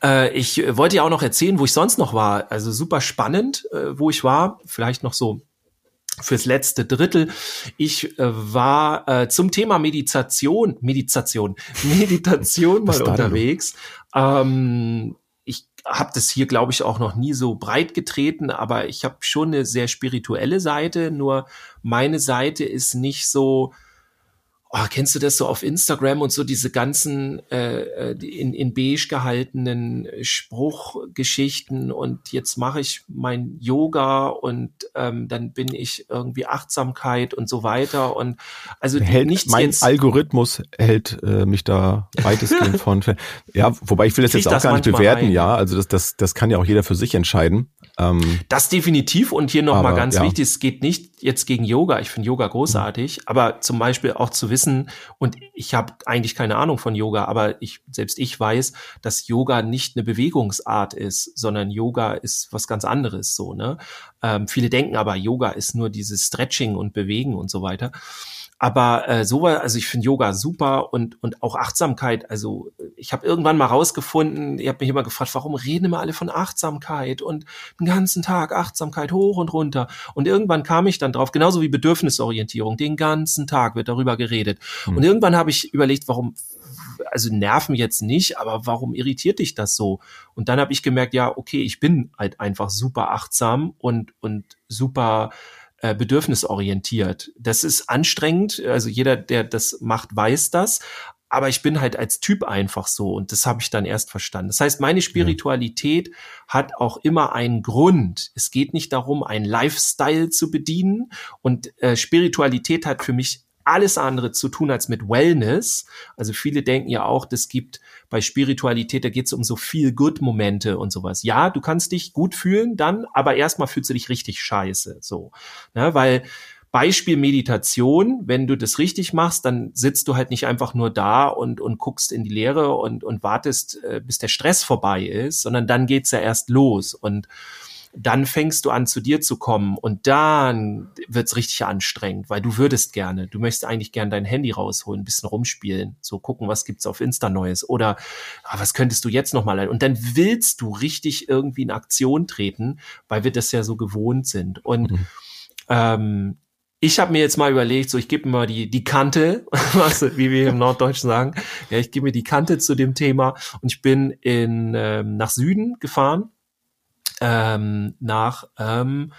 äh, ich wollte ja auch noch erzählen, wo ich sonst noch war. Also super spannend, äh, wo ich war. Vielleicht noch so fürs letzte Drittel. Ich äh, war äh, zum Thema Meditation, Meditation, Meditation mal unterwegs. Ähm, habe das hier, glaube ich, auch noch nie so breit getreten, aber ich habe schon eine sehr spirituelle Seite, nur meine Seite ist nicht so, oh, kennst du das so auf Instagram und so diese ganzen äh, äh in, in beige gehaltenen Spruchgeschichten und jetzt mache ich mein Yoga und ähm, dann bin ich irgendwie Achtsamkeit und so weiter und also hält, nichts mein jetzt Algorithmus hält äh, mich da weitestgehend von ja wobei ich will das jetzt auch gar nicht bewerten rein. ja. Also das das das kann ja auch jeder für sich entscheiden ähm, das definitiv und hier noch mal ganz ja. wichtig es geht nicht jetzt gegen Yoga ich finde Yoga großartig mhm. aber zum Beispiel auch zu wissen wissen, und ich habe eigentlich keine Ahnung von Yoga, aber ich, selbst ich weiß, dass Yoga nicht eine Bewegungsart ist, sondern Yoga ist was ganz anderes so, ne? Ähm, viele denken aber, Yoga ist nur dieses Stretching und Bewegen und so weiter. Aber äh, so war, also ich finde Yoga super und und auch Achtsamkeit. Also ich habe irgendwann mal rausgefunden, ihr habt mich immer gefragt, warum reden immer alle von Achtsamkeit und den ganzen Tag Achtsamkeit hoch und runter. Und irgendwann kam ich dann drauf, genauso wie Bedürfnisorientierung, den ganzen Tag wird darüber geredet. Mhm. Und irgendwann habe ich überlegt, warum also nerven jetzt nicht, aber warum irritiert dich das so? Und dann habe ich gemerkt, ja, okay, ich bin halt einfach super achtsam und und super äh, bedürfnisorientiert. Das ist anstrengend, also jeder, der das macht, weiß das. aber ich bin halt als Typ einfach so und das habe ich dann erst verstanden. Das heißt, meine Spiritualität ja. hat auch immer einen Grund. Es geht nicht darum, einen Lifestyle zu bedienen und äh, Spiritualität hat für mich alles andere zu tun als mit Wellness. Also viele denken ja auch, das gibt bei Spiritualität, da geht es um so viel Good-Momente und sowas. Ja, du kannst dich gut fühlen dann, aber erstmal fühlst du dich richtig scheiße. So. Ne? Weil Beispiel Meditation, wenn du das richtig machst, dann sitzt du halt nicht einfach nur da und, und guckst in die Leere und, und wartest, äh, bis der Stress vorbei ist, sondern dann geht's ja erst los. Und dann fängst du an, zu dir zu kommen und dann wird's richtig anstrengend, weil du würdest gerne, du möchtest eigentlich gerne dein Handy rausholen, ein bisschen rumspielen, so gucken, was gibt's auf Insta Neues oder ah, was könntest du jetzt noch mal und dann willst du richtig irgendwie in Aktion treten, weil wir das ja so gewohnt sind und mhm. ähm, ich habe mir jetzt mal überlegt, so ich gebe mir mal die, die Kante, wie wir im Norddeutschen sagen. Ja, ich gebe mir die Kante zu dem Thema und ich bin in ähm, nach Süden gefahren ähm, nach, ähm,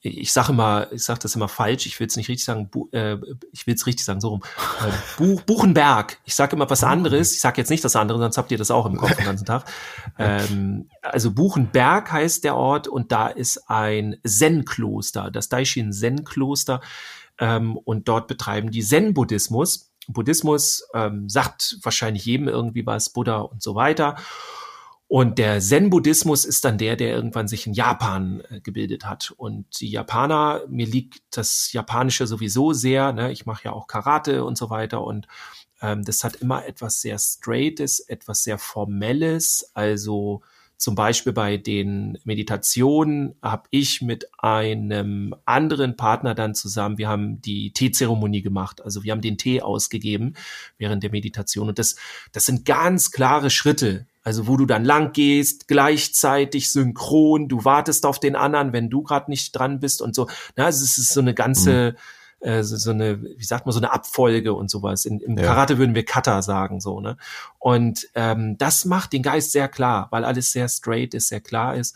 ich sage immer, ich sage das immer falsch, ich will es nicht richtig sagen, Bu äh, ich will es richtig sagen, so rum. Äh, Buch, Buchenberg. Ich sage immer was anderes. Ich sage jetzt nicht das andere, sonst habt ihr das auch im Kopf den ganzen Tag. Ähm, also Buchenberg heißt der Ort und da ist ein Zen-Kloster, das Daishin Zen-Kloster. Ähm, und dort betreiben die Zen-Buddhismus. Buddhismus ähm, sagt wahrscheinlich jedem irgendwie was, Buddha und so weiter. Und der Zen-Buddhismus ist dann der, der irgendwann sich in Japan äh, gebildet hat. Und die Japaner, mir liegt das Japanische sowieso sehr, ne? ich mache ja auch Karate und so weiter. Und ähm, das hat immer etwas sehr Straightes, etwas sehr Formelles. Also zum Beispiel bei den Meditationen habe ich mit einem anderen Partner dann zusammen, wir haben die Teezeremonie gemacht. Also wir haben den Tee ausgegeben während der Meditation. Und das, das sind ganz klare Schritte also wo du dann lang gehst, gleichzeitig synchron, du wartest auf den anderen, wenn du gerade nicht dran bist und so. Na, also es ist so eine ganze, mhm. äh, so, so, eine, wie sagt man, so eine Abfolge und sowas. In, Im ja. Karate würden wir Kata sagen, so, ne? Und ähm, das macht den Geist sehr klar, weil alles sehr straight ist, sehr klar ist.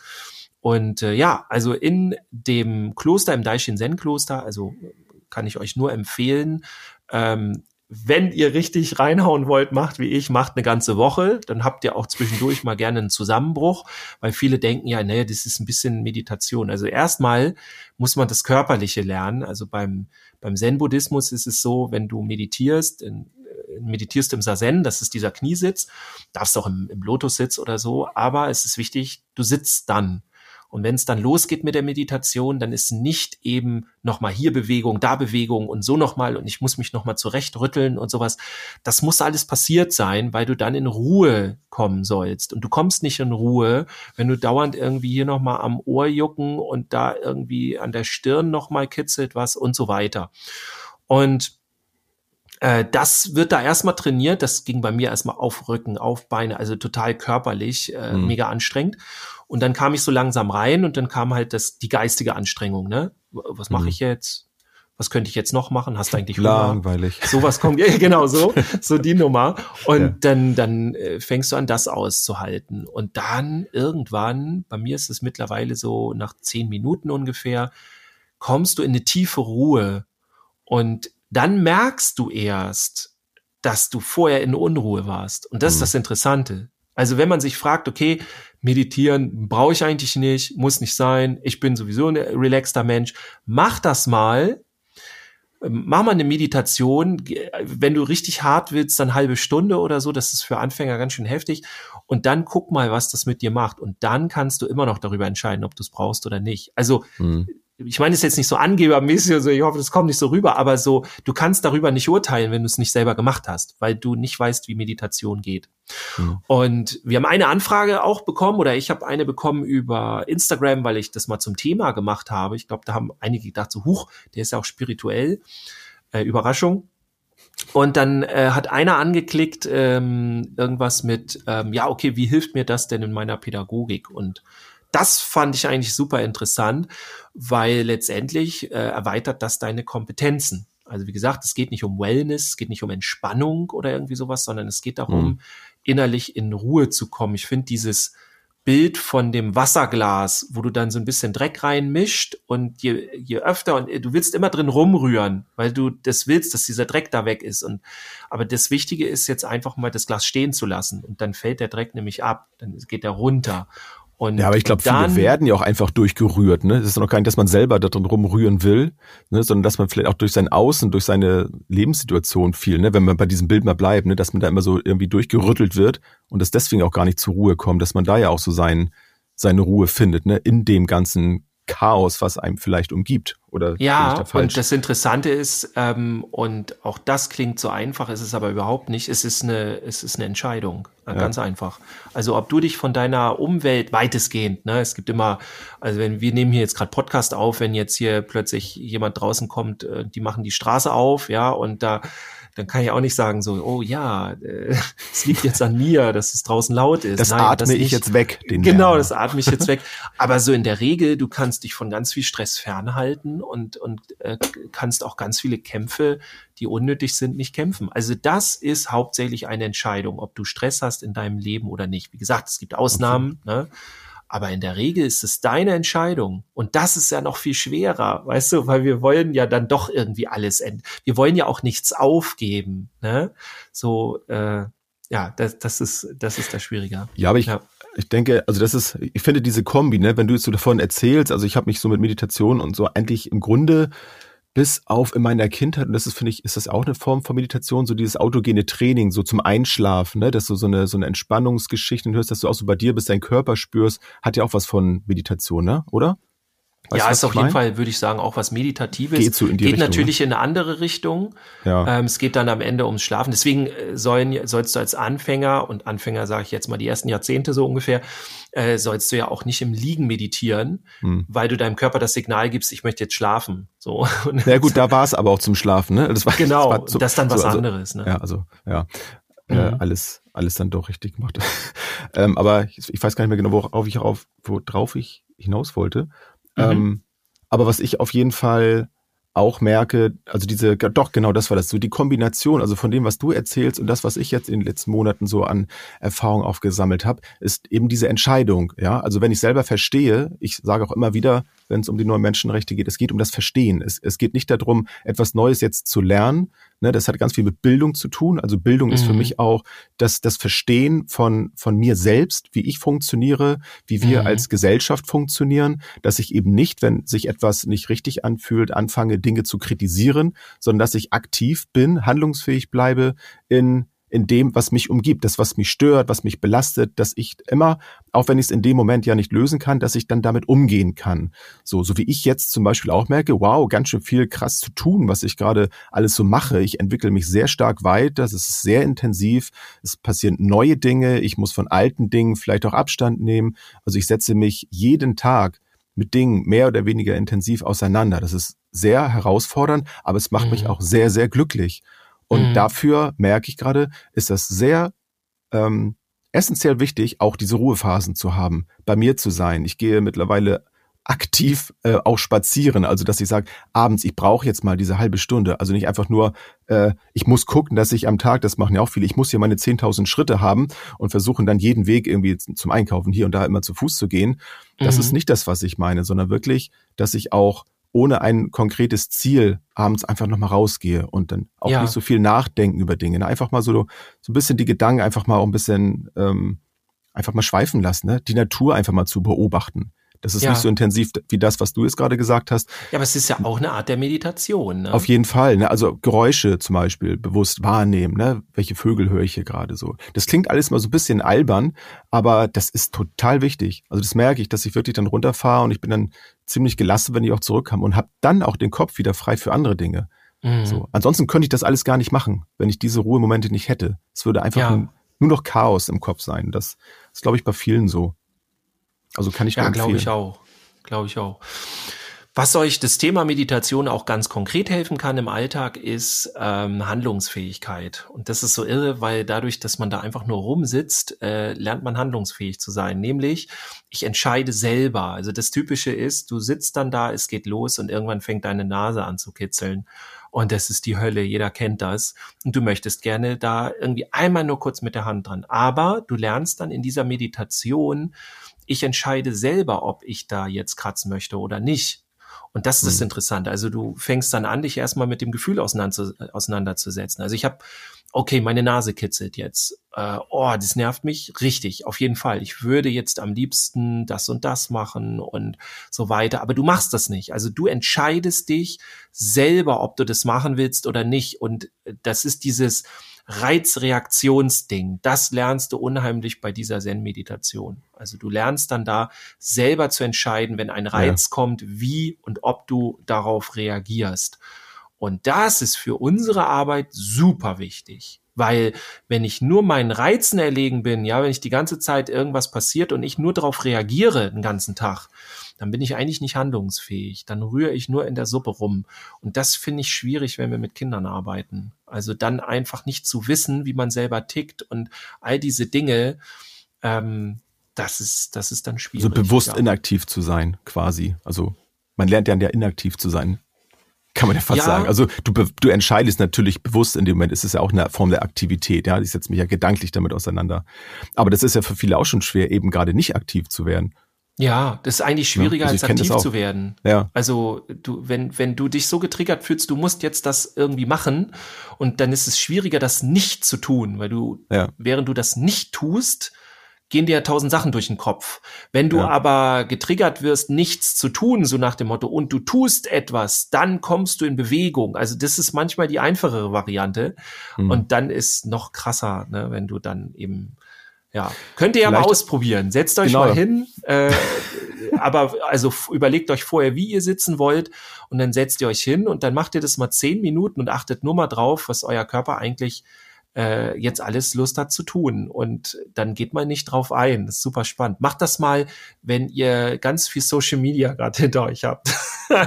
Und äh, ja, also in dem Kloster, im Daishin Zen Kloster, also kann ich euch nur empfehlen, ähm, wenn ihr richtig reinhauen wollt, macht wie ich, macht eine ganze Woche, dann habt ihr auch zwischendurch mal gerne einen Zusammenbruch, weil viele denken ja, naja, das ist ein bisschen Meditation. Also erstmal muss man das Körperliche lernen. Also beim, beim Zen-Buddhismus ist es so, wenn du meditierst, in, äh, meditierst im Sazen, das ist dieser Kniesitz, darfst auch im, im Lotussitz oder so, aber es ist wichtig, du sitzt dann. Und wenn es dann losgeht mit der Meditation, dann ist nicht eben nochmal hier Bewegung, da Bewegung und so nochmal und ich muss mich nochmal zurechtrütteln und sowas. Das muss alles passiert sein, weil du dann in Ruhe kommen sollst. Und du kommst nicht in Ruhe, wenn du dauernd irgendwie hier nochmal am Ohr jucken und da irgendwie an der Stirn nochmal kitzelt was und so weiter. Und äh, das wird da erstmal trainiert. Das ging bei mir erstmal auf Rücken, auf Beine, also total körperlich, äh, mhm. mega anstrengend. Und dann kam ich so langsam rein und dann kam halt das, die geistige Anstrengung, ne? Was mache mhm. ich jetzt? Was könnte ich jetzt noch machen? Hast du eigentlich Langweilig. Sowas kommt, ja, genau so, so die Nummer. Und ja. dann, dann äh, fängst du an, das auszuhalten. Und dann irgendwann, bei mir ist es mittlerweile so nach zehn Minuten ungefähr, kommst du in eine tiefe Ruhe. Und dann merkst du erst, dass du vorher in Unruhe warst. Und das mhm. ist das Interessante. Also wenn man sich fragt, okay, meditieren brauche ich eigentlich nicht, muss nicht sein, ich bin sowieso ein relaxter Mensch, mach das mal, mach mal eine Meditation, wenn du richtig hart willst, dann halbe Stunde oder so, das ist für Anfänger ganz schön heftig. Und dann guck mal, was das mit dir macht. Und dann kannst du immer noch darüber entscheiden, ob du es brauchst oder nicht. Also mhm ich meine, es ist jetzt nicht so angebermäßig, also ich hoffe, das kommt nicht so rüber, aber so, du kannst darüber nicht urteilen, wenn du es nicht selber gemacht hast, weil du nicht weißt, wie Meditation geht. Mhm. Und wir haben eine Anfrage auch bekommen, oder ich habe eine bekommen über Instagram, weil ich das mal zum Thema gemacht habe. Ich glaube, da haben einige gedacht, so, huch, der ist ja auch spirituell. Äh, Überraschung. Und dann äh, hat einer angeklickt, ähm, irgendwas mit, ähm, ja, okay, wie hilft mir das denn in meiner Pädagogik? Und das fand ich eigentlich super interessant, weil letztendlich äh, erweitert das deine Kompetenzen. Also wie gesagt, es geht nicht um Wellness, es geht nicht um Entspannung oder irgendwie sowas, sondern es geht darum, mhm. innerlich in Ruhe zu kommen. Ich finde dieses Bild von dem Wasserglas, wo du dann so ein bisschen Dreck reinmischt und je, je öfter und du willst immer drin rumrühren, weil du das willst, dass dieser Dreck da weg ist. Und aber das Wichtige ist jetzt einfach mal das Glas stehen zu lassen und dann fällt der Dreck nämlich ab, dann geht er runter. Und ja, aber ich glaube, viele werden ja auch einfach durchgerührt. Ne? Das ist noch gar nicht, dass man selber da drin rumrühren will, ne? sondern dass man vielleicht auch durch sein Außen, durch seine Lebenssituation viel, ne? wenn man bei diesem Bild mal bleibt, ne? dass man da immer so irgendwie durchgerüttelt wird und das deswegen auch gar nicht zur Ruhe kommt, dass man da ja auch so sein, seine Ruhe findet, ne? in dem ganzen Chaos, was einem vielleicht umgibt. Oder ja, und das Interessante ist, ähm, und auch das klingt so einfach, ist es aber überhaupt nicht, es ist eine, es ist eine Entscheidung, äh, ja. ganz einfach. Also ob du dich von deiner Umwelt weitestgehend, ne, es gibt immer, also wenn wir nehmen hier jetzt gerade Podcast auf, wenn jetzt hier plötzlich jemand draußen kommt, äh, die machen die Straße auf, ja, und da dann kann ich auch nicht sagen so, oh ja, äh, es liegt jetzt an mir, dass es draußen laut ist. Das Nein, atme ich jetzt weg. Den genau, Lärm. das atme ich jetzt weg. Aber so in der Regel, du kannst dich von ganz viel Stress fernhalten und, und äh, kannst auch ganz viele Kämpfe, die unnötig sind, nicht kämpfen. Also das ist hauptsächlich eine Entscheidung, ob du Stress hast in deinem Leben oder nicht. Wie gesagt, es gibt Ausnahmen, okay. ne? Aber in der Regel ist es deine Entscheidung. Und das ist ja noch viel schwerer, weißt du, weil wir wollen ja dann doch irgendwie alles enden. Wir wollen ja auch nichts aufgeben. Ne? So, äh, ja, das, das ist, das ist das Schwierige. Ja, aber ich, ja. ich denke, also das ist, ich finde diese Kombi, ne, wenn du jetzt so davon erzählst, also ich habe mich so mit Meditation und so eigentlich im Grunde bis auf in meiner Kindheit, und das ist, finde ich, ist das auch eine Form von Meditation, so dieses autogene Training, so zum Einschlafen, ne, dass du so eine, so eine Entspannungsgeschichte hörst, dass du auch so bei dir bist, deinen Körper spürst, hat ja auch was von Meditation, ne, oder? Weißt ja, ist auf jeden Fall, würde ich sagen, auch was Meditatives. Geht, so in die geht Richtung, natürlich ne? in eine andere Richtung. Ja. Ähm, es geht dann am Ende ums Schlafen. Deswegen äh, sollen, sollst du als Anfänger, und Anfänger sage ich jetzt mal die ersten Jahrzehnte so ungefähr, äh, sollst du ja auch nicht im Liegen meditieren, hm. weil du deinem Körper das Signal gibst, ich möchte jetzt schlafen. So. Ja gut, da war es aber auch zum Schlafen, ne? Das war, genau, das, war so, das ist dann was so, also, anderes. Ne? Ja, also, ja. Äh, mhm. Äh, alles, alles dann doch richtig gemacht. ähm, aber ich, ich, weiß gar nicht mehr genau, worauf ich, auf, worauf ich hinaus wollte. Mhm. Ähm, aber was ich auf jeden Fall auch merke, also diese, doch genau das war das, so die Kombination, also von dem, was du erzählst und das, was ich jetzt in den letzten Monaten so an Erfahrung aufgesammelt habe, ist eben diese Entscheidung. Ja, also wenn ich selber verstehe, ich sage auch immer wieder, wenn es um die neuen Menschenrechte geht, es geht um das Verstehen. Es, es geht nicht darum, etwas Neues jetzt zu lernen, Ne, das hat ganz viel mit Bildung zu tun. Also Bildung mhm. ist für mhm. mich auch das, das Verstehen von, von mir selbst, wie ich funktioniere, wie wir mhm. als Gesellschaft funktionieren, dass ich eben nicht, wenn sich etwas nicht richtig anfühlt, anfange, Dinge zu kritisieren, sondern dass ich aktiv bin, handlungsfähig bleibe in in dem, was mich umgibt, das, was mich stört, was mich belastet, dass ich immer, auch wenn ich es in dem Moment ja nicht lösen kann, dass ich dann damit umgehen kann. So, so wie ich jetzt zum Beispiel auch merke, wow, ganz schön viel krass zu tun, was ich gerade alles so mache. Ich entwickle mich sehr stark weiter, es ist sehr intensiv, es passieren neue Dinge, ich muss von alten Dingen vielleicht auch Abstand nehmen. Also ich setze mich jeden Tag mit Dingen mehr oder weniger intensiv auseinander. Das ist sehr herausfordernd, aber es macht mhm. mich auch sehr, sehr glücklich. Und mhm. dafür merke ich gerade, ist das sehr ähm, essentiell wichtig, auch diese Ruhephasen zu haben, bei mir zu sein. Ich gehe mittlerweile aktiv äh, auch spazieren, also dass ich sage, abends, ich brauche jetzt mal diese halbe Stunde. Also nicht einfach nur, äh, ich muss gucken, dass ich am Tag, das machen ja auch viele, ich muss hier meine 10.000 Schritte haben und versuchen dann jeden Weg irgendwie zum Einkaufen hier und da immer zu Fuß zu gehen. Das mhm. ist nicht das, was ich meine, sondern wirklich, dass ich auch ohne ein konkretes Ziel abends einfach nochmal rausgehe und dann auch ja. nicht so viel nachdenken über Dinge. Ne? Einfach mal so, so ein bisschen die Gedanken einfach mal auch ein bisschen ähm, einfach mal schweifen lassen, ne? die Natur einfach mal zu beobachten. Das ist ja. nicht so intensiv wie das, was du jetzt gerade gesagt hast. Ja, aber es ist ja auch eine Art der Meditation. Ne? Auf jeden Fall. Ne? Also Geräusche zum Beispiel bewusst wahrnehmen. Ne? Welche Vögel höre ich hier gerade so? Das klingt alles mal so ein bisschen albern, aber das ist total wichtig. Also das merke ich, dass ich wirklich dann runterfahre und ich bin dann ziemlich gelassen, wenn ich auch zurückkomme und habe dann auch den Kopf wieder frei für andere Dinge. Mhm. So. Ansonsten könnte ich das alles gar nicht machen, wenn ich diese Ruhemomente nicht hätte. Es würde einfach ja. nur, nur noch Chaos im Kopf sein. Das ist, glaube ich, bei vielen so. Also kann ich Ja, glaube ich auch. Glaube ich auch. Was euch das Thema Meditation auch ganz konkret helfen kann im Alltag, ist ähm, Handlungsfähigkeit. Und das ist so irre, weil dadurch, dass man da einfach nur rumsitzt, äh, lernt man handlungsfähig zu sein. Nämlich, ich entscheide selber. Also das Typische ist, du sitzt dann da, es geht los und irgendwann fängt deine Nase an zu kitzeln. Und das ist die Hölle, jeder kennt das. Und du möchtest gerne da irgendwie einmal nur kurz mit der Hand dran. Aber du lernst dann in dieser Meditation, ich entscheide selber, ob ich da jetzt kratzen möchte oder nicht. Und das ist das mhm. Interessante. Also du fängst dann an, dich erstmal mit dem Gefühl auseinander, auseinanderzusetzen. Also ich habe, okay, meine Nase kitzelt jetzt. Äh, oh, das nervt mich richtig, auf jeden Fall. Ich würde jetzt am liebsten das und das machen und so weiter. Aber du machst das nicht. Also du entscheidest dich selber, ob du das machen willst oder nicht. Und das ist dieses, Reizreaktionsding, das lernst du unheimlich bei dieser Zen-Meditation. Also du lernst dann da selber zu entscheiden, wenn ein Reiz ja. kommt, wie und ob du darauf reagierst. Und das ist für unsere Arbeit super wichtig. Weil wenn ich nur meinen Reizen erlegen bin, ja, wenn ich die ganze Zeit irgendwas passiert und ich nur darauf reagiere den ganzen Tag, dann bin ich eigentlich nicht handlungsfähig. Dann rühre ich nur in der Suppe rum. Und das finde ich schwierig, wenn wir mit Kindern arbeiten. Also dann einfach nicht zu wissen, wie man selber tickt und all diese Dinge, ähm, das ist, das ist dann schwierig. So also bewusst ja. inaktiv zu sein, quasi. Also man lernt ja inaktiv zu sein. Kann man ja fast ja. sagen. Also du, du entscheidest natürlich bewusst in dem Moment, es ist ja auch eine Form der Aktivität, ja. Ich setze mich ja gedanklich damit auseinander. Aber das ist ja für viele auch schon schwer, eben gerade nicht aktiv zu werden. Ja, das ist eigentlich schwieriger ja, also als aktiv zu werden. Ja. Also du, wenn, wenn du dich so getriggert fühlst, du musst jetzt das irgendwie machen und dann ist es schwieriger, das nicht zu tun, weil du, ja. während du das nicht tust, gehen dir ja tausend Sachen durch den Kopf. Wenn du ja. aber getriggert wirst, nichts zu tun, so nach dem Motto, und du tust etwas, dann kommst du in Bewegung. Also das ist manchmal die einfachere Variante. Mhm. Und dann ist noch krasser, ne, wenn du dann eben ja, könnt ihr ja Vielleicht, mal ausprobieren. Setzt euch genau. mal hin, äh, aber also überlegt euch vorher, wie ihr sitzen wollt und dann setzt ihr euch hin und dann macht ihr das mal zehn Minuten und achtet nur mal drauf, was euer Körper eigentlich äh, jetzt alles Lust hat zu tun und dann geht man nicht drauf ein. Das ist super spannend. Macht das mal, wenn ihr ganz viel Social Media gerade hinter euch habt.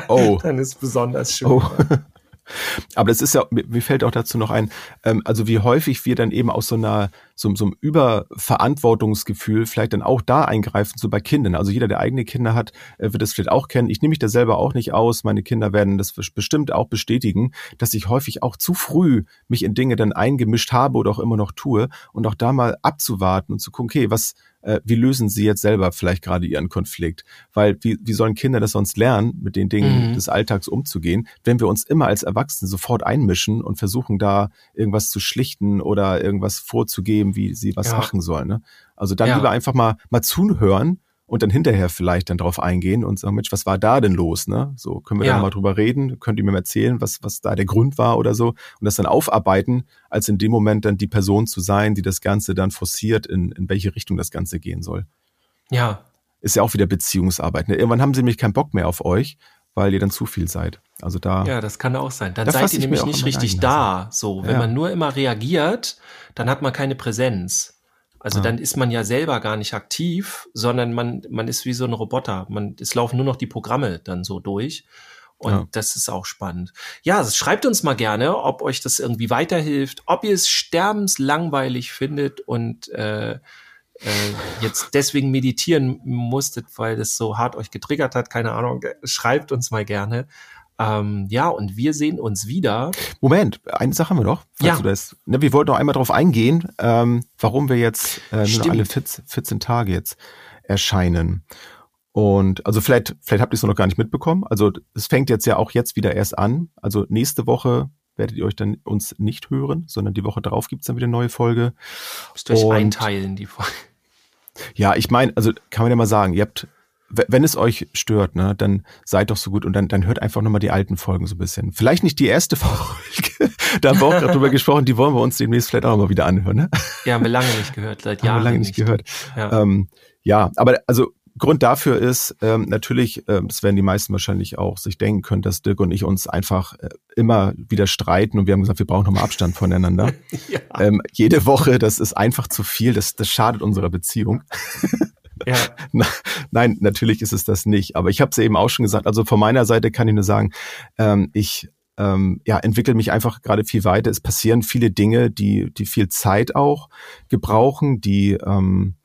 Oh. dann ist besonders schön. Oh. Aber das ist ja, mir fällt auch dazu noch ein, ähm, also wie häufig wir dann eben aus so einer, so, so einem Überverantwortungsgefühl vielleicht dann auch da eingreifen, so bei Kindern. Also jeder, der eigene Kinder hat, äh, wird das vielleicht auch kennen. Ich nehme mich da selber auch nicht aus. Meine Kinder werden das bestimmt auch bestätigen, dass ich häufig auch zu früh mich in Dinge dann eingemischt habe oder auch immer noch tue und auch da mal abzuwarten und zu gucken, okay, was, äh, wie lösen sie jetzt selber vielleicht gerade ihren Konflikt? Weil wie, wie sollen Kinder das sonst lernen, mit den Dingen mhm. des Alltags umzugehen, wenn wir uns immer als Erwachsene sofort einmischen und versuchen da irgendwas zu schlichten oder irgendwas vorzugeben, wie sie was ja. machen sollen. Ne? Also dann ja. lieber einfach mal, mal zuhören und dann hinterher vielleicht dann drauf eingehen und sagen, Mensch, was war da denn los? Ne? So können wir ja. da mal drüber reden, könnt ihr mir mal erzählen, was, was da der Grund war oder so und das dann aufarbeiten, als in dem Moment dann die Person zu sein, die das Ganze dann forciert, in, in welche Richtung das Ganze gehen soll. Ja. Ist ja auch wieder Beziehungsarbeit. Ne? Irgendwann haben sie nämlich keinen Bock mehr auf euch, weil ihr dann zu viel seid. Also da. Ja, das kann auch sein. Dann da seid ihr nämlich nicht richtig da. So, wenn ja. man nur immer reagiert, dann hat man keine Präsenz. Also ja. dann ist man ja selber gar nicht aktiv, sondern man, man ist wie so ein Roboter. Man, es laufen nur noch die Programme dann so durch. Und ja. das ist auch spannend. Ja, schreibt uns mal gerne, ob euch das irgendwie weiterhilft, ob ihr es sterbenslangweilig findet und äh, äh, jetzt deswegen meditieren musstet, weil das so hart euch getriggert hat. Keine Ahnung. Schreibt uns mal gerne. Ähm, ja, und wir sehen uns wieder. Moment, eine Sache haben wir noch. Ja. Ne, wir wollten noch einmal darauf eingehen, ähm, warum wir jetzt äh, alle 14, 14 Tage jetzt erscheinen. Und also vielleicht, vielleicht habt ihr es noch gar nicht mitbekommen. Also es fängt jetzt ja auch jetzt wieder erst an. Also nächste Woche werdet ihr euch dann uns nicht hören, sondern die Woche darauf gibt's dann wieder eine neue Folge. Müsst ihr euch einteilen, die Folge. Ja, ich meine, also kann man ja mal sagen, ihr habt wenn es euch stört, ne, dann seid doch so gut und dann, dann hört einfach nochmal die alten Folgen so ein bisschen. Vielleicht nicht die erste Folge, da haben wir auch gerade drüber gesprochen, die wollen wir uns demnächst vielleicht auch mal wieder anhören. Ne? Ja, haben wir lange nicht gehört, seit Jahren. Haben wir lange nicht, nicht. gehört. Ja. Ähm, ja, aber also Grund dafür ist ähm, natürlich, ähm, das werden die meisten wahrscheinlich auch sich denken können, dass Dirk und ich uns einfach äh, immer wieder streiten und wir haben gesagt, wir brauchen nochmal Abstand voneinander. ja. ähm, jede Woche, das ist einfach zu viel, das, das schadet unserer Beziehung. Ja. Nein, natürlich ist es das nicht. Aber ich habe es eben auch schon gesagt. Also von meiner Seite kann ich nur sagen, ähm, ich ähm, ja, entwickle mich einfach gerade viel weiter. Es passieren viele Dinge, die, die viel Zeit auch gebrauchen, die ähm,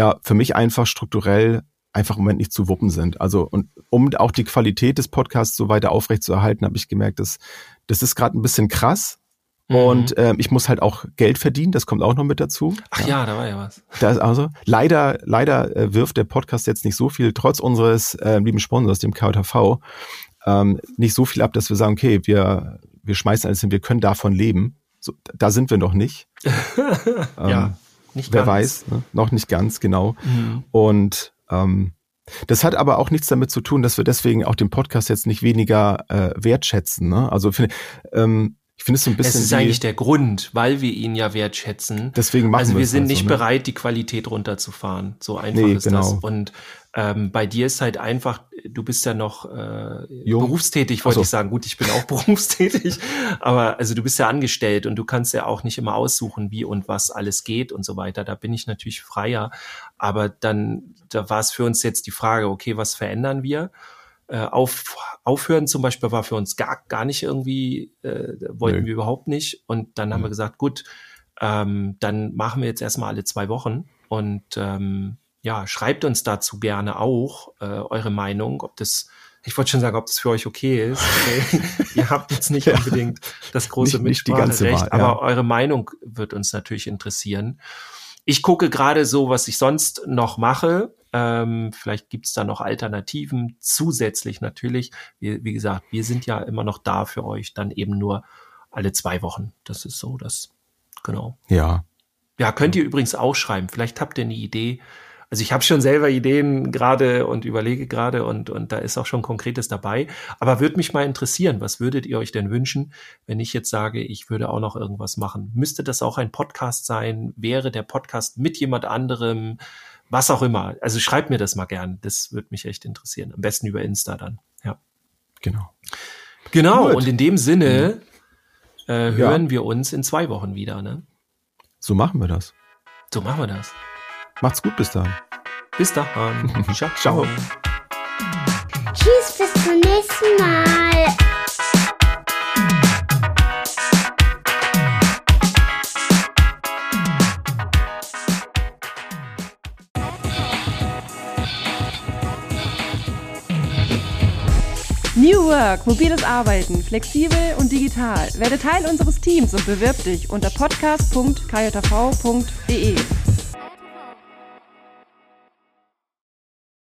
ja für mich einfach strukturell einfach im Moment nicht zu wuppen sind. Also und um auch die Qualität des Podcasts so weiter aufrechtzuerhalten, habe ich gemerkt, dass das ist gerade ein bisschen krass Mhm. Und ähm, ich muss halt auch Geld verdienen, das kommt auch noch mit dazu. Ach ja, ja da war ja was. Das also leider, leider äh, wirft der Podcast jetzt nicht so viel, trotz unseres äh, lieben Sponsors, dem KJV, ähm, nicht so viel ab, dass wir sagen, okay, wir, wir schmeißen alles hin, wir können davon leben. So, da sind wir noch nicht. ähm, ja, nicht wer ganz. weiß, ne? noch nicht ganz, genau. Mhm. Und ähm, das hat aber auch nichts damit zu tun, dass wir deswegen auch den Podcast jetzt nicht weniger äh, wertschätzen. Ne? Also finde ähm, ich finde es so ein bisschen. Es ist eigentlich der Grund, weil wir ihn ja wertschätzen. Deswegen machen also wir sind also, nicht ne? bereit, die Qualität runterzufahren. So einfach Nee, ist genau. das. Und ähm, bei dir ist halt einfach, du bist ja noch äh, Jung. berufstätig, wollte so. ich sagen. Gut, ich bin auch berufstätig, aber also du bist ja angestellt und du kannst ja auch nicht immer aussuchen, wie und was alles geht und so weiter. Da bin ich natürlich freier. Aber dann, da war es für uns jetzt die Frage, okay, was verändern wir? Äh, auf, aufhören zum Beispiel war für uns gar, gar nicht irgendwie, äh, wollten Nö. wir überhaupt nicht. Und dann haben Mhm. wir gesagt, gut, ähm, dann machen wir jetzt erstmal alle zwei Wochen und ähm, ja, schreibt uns dazu gerne auch äh, eure Meinung, ob das, ich wollte schon sagen, ob das für euch okay ist. Okay? Ihr habt jetzt nicht Ja. unbedingt das große Nicht- nicht die ganze Mitspracherecht, Wahl, ja. aber eure Meinung wird uns natürlich interessieren. Ich gucke gerade so, was ich sonst noch mache. Ähm, vielleicht gibt's da noch Alternativen zusätzlich natürlich. Wie, wie gesagt, wir sind ja immer noch da für euch, dann eben nur alle zwei Wochen. Das ist so, das genau. Ja. Ja, könnt ihr übrigens auch schreiben. Vielleicht habt ihr eine Idee. Also ich habe schon selber Ideen gerade und überlege gerade und, und da ist auch schon Konkretes dabei. Aber würde mich mal interessieren, was würdet ihr euch denn wünschen, wenn ich jetzt sage, ich würde auch noch irgendwas machen? Müsste das auch ein Podcast sein? Wäre der Podcast mit jemand anderem? Was auch immer. Also schreibt mir das mal gern. Das würde mich echt interessieren. Am besten über Insta dann. Ja. Genau. Genau. Gut. Und in dem Sinne äh, Ja. hören wir uns in zwei Wochen wieder. Ne? So machen wir das. So machen wir das. Macht's gut bis dann. Bis dahin. Ciao. Ciao. Tschüss, bis zum nächsten Mal. New Work, mobiles Arbeiten, flexibel und digital. Werde Teil unseres Teams und bewirb dich unter podcast.kjv.de.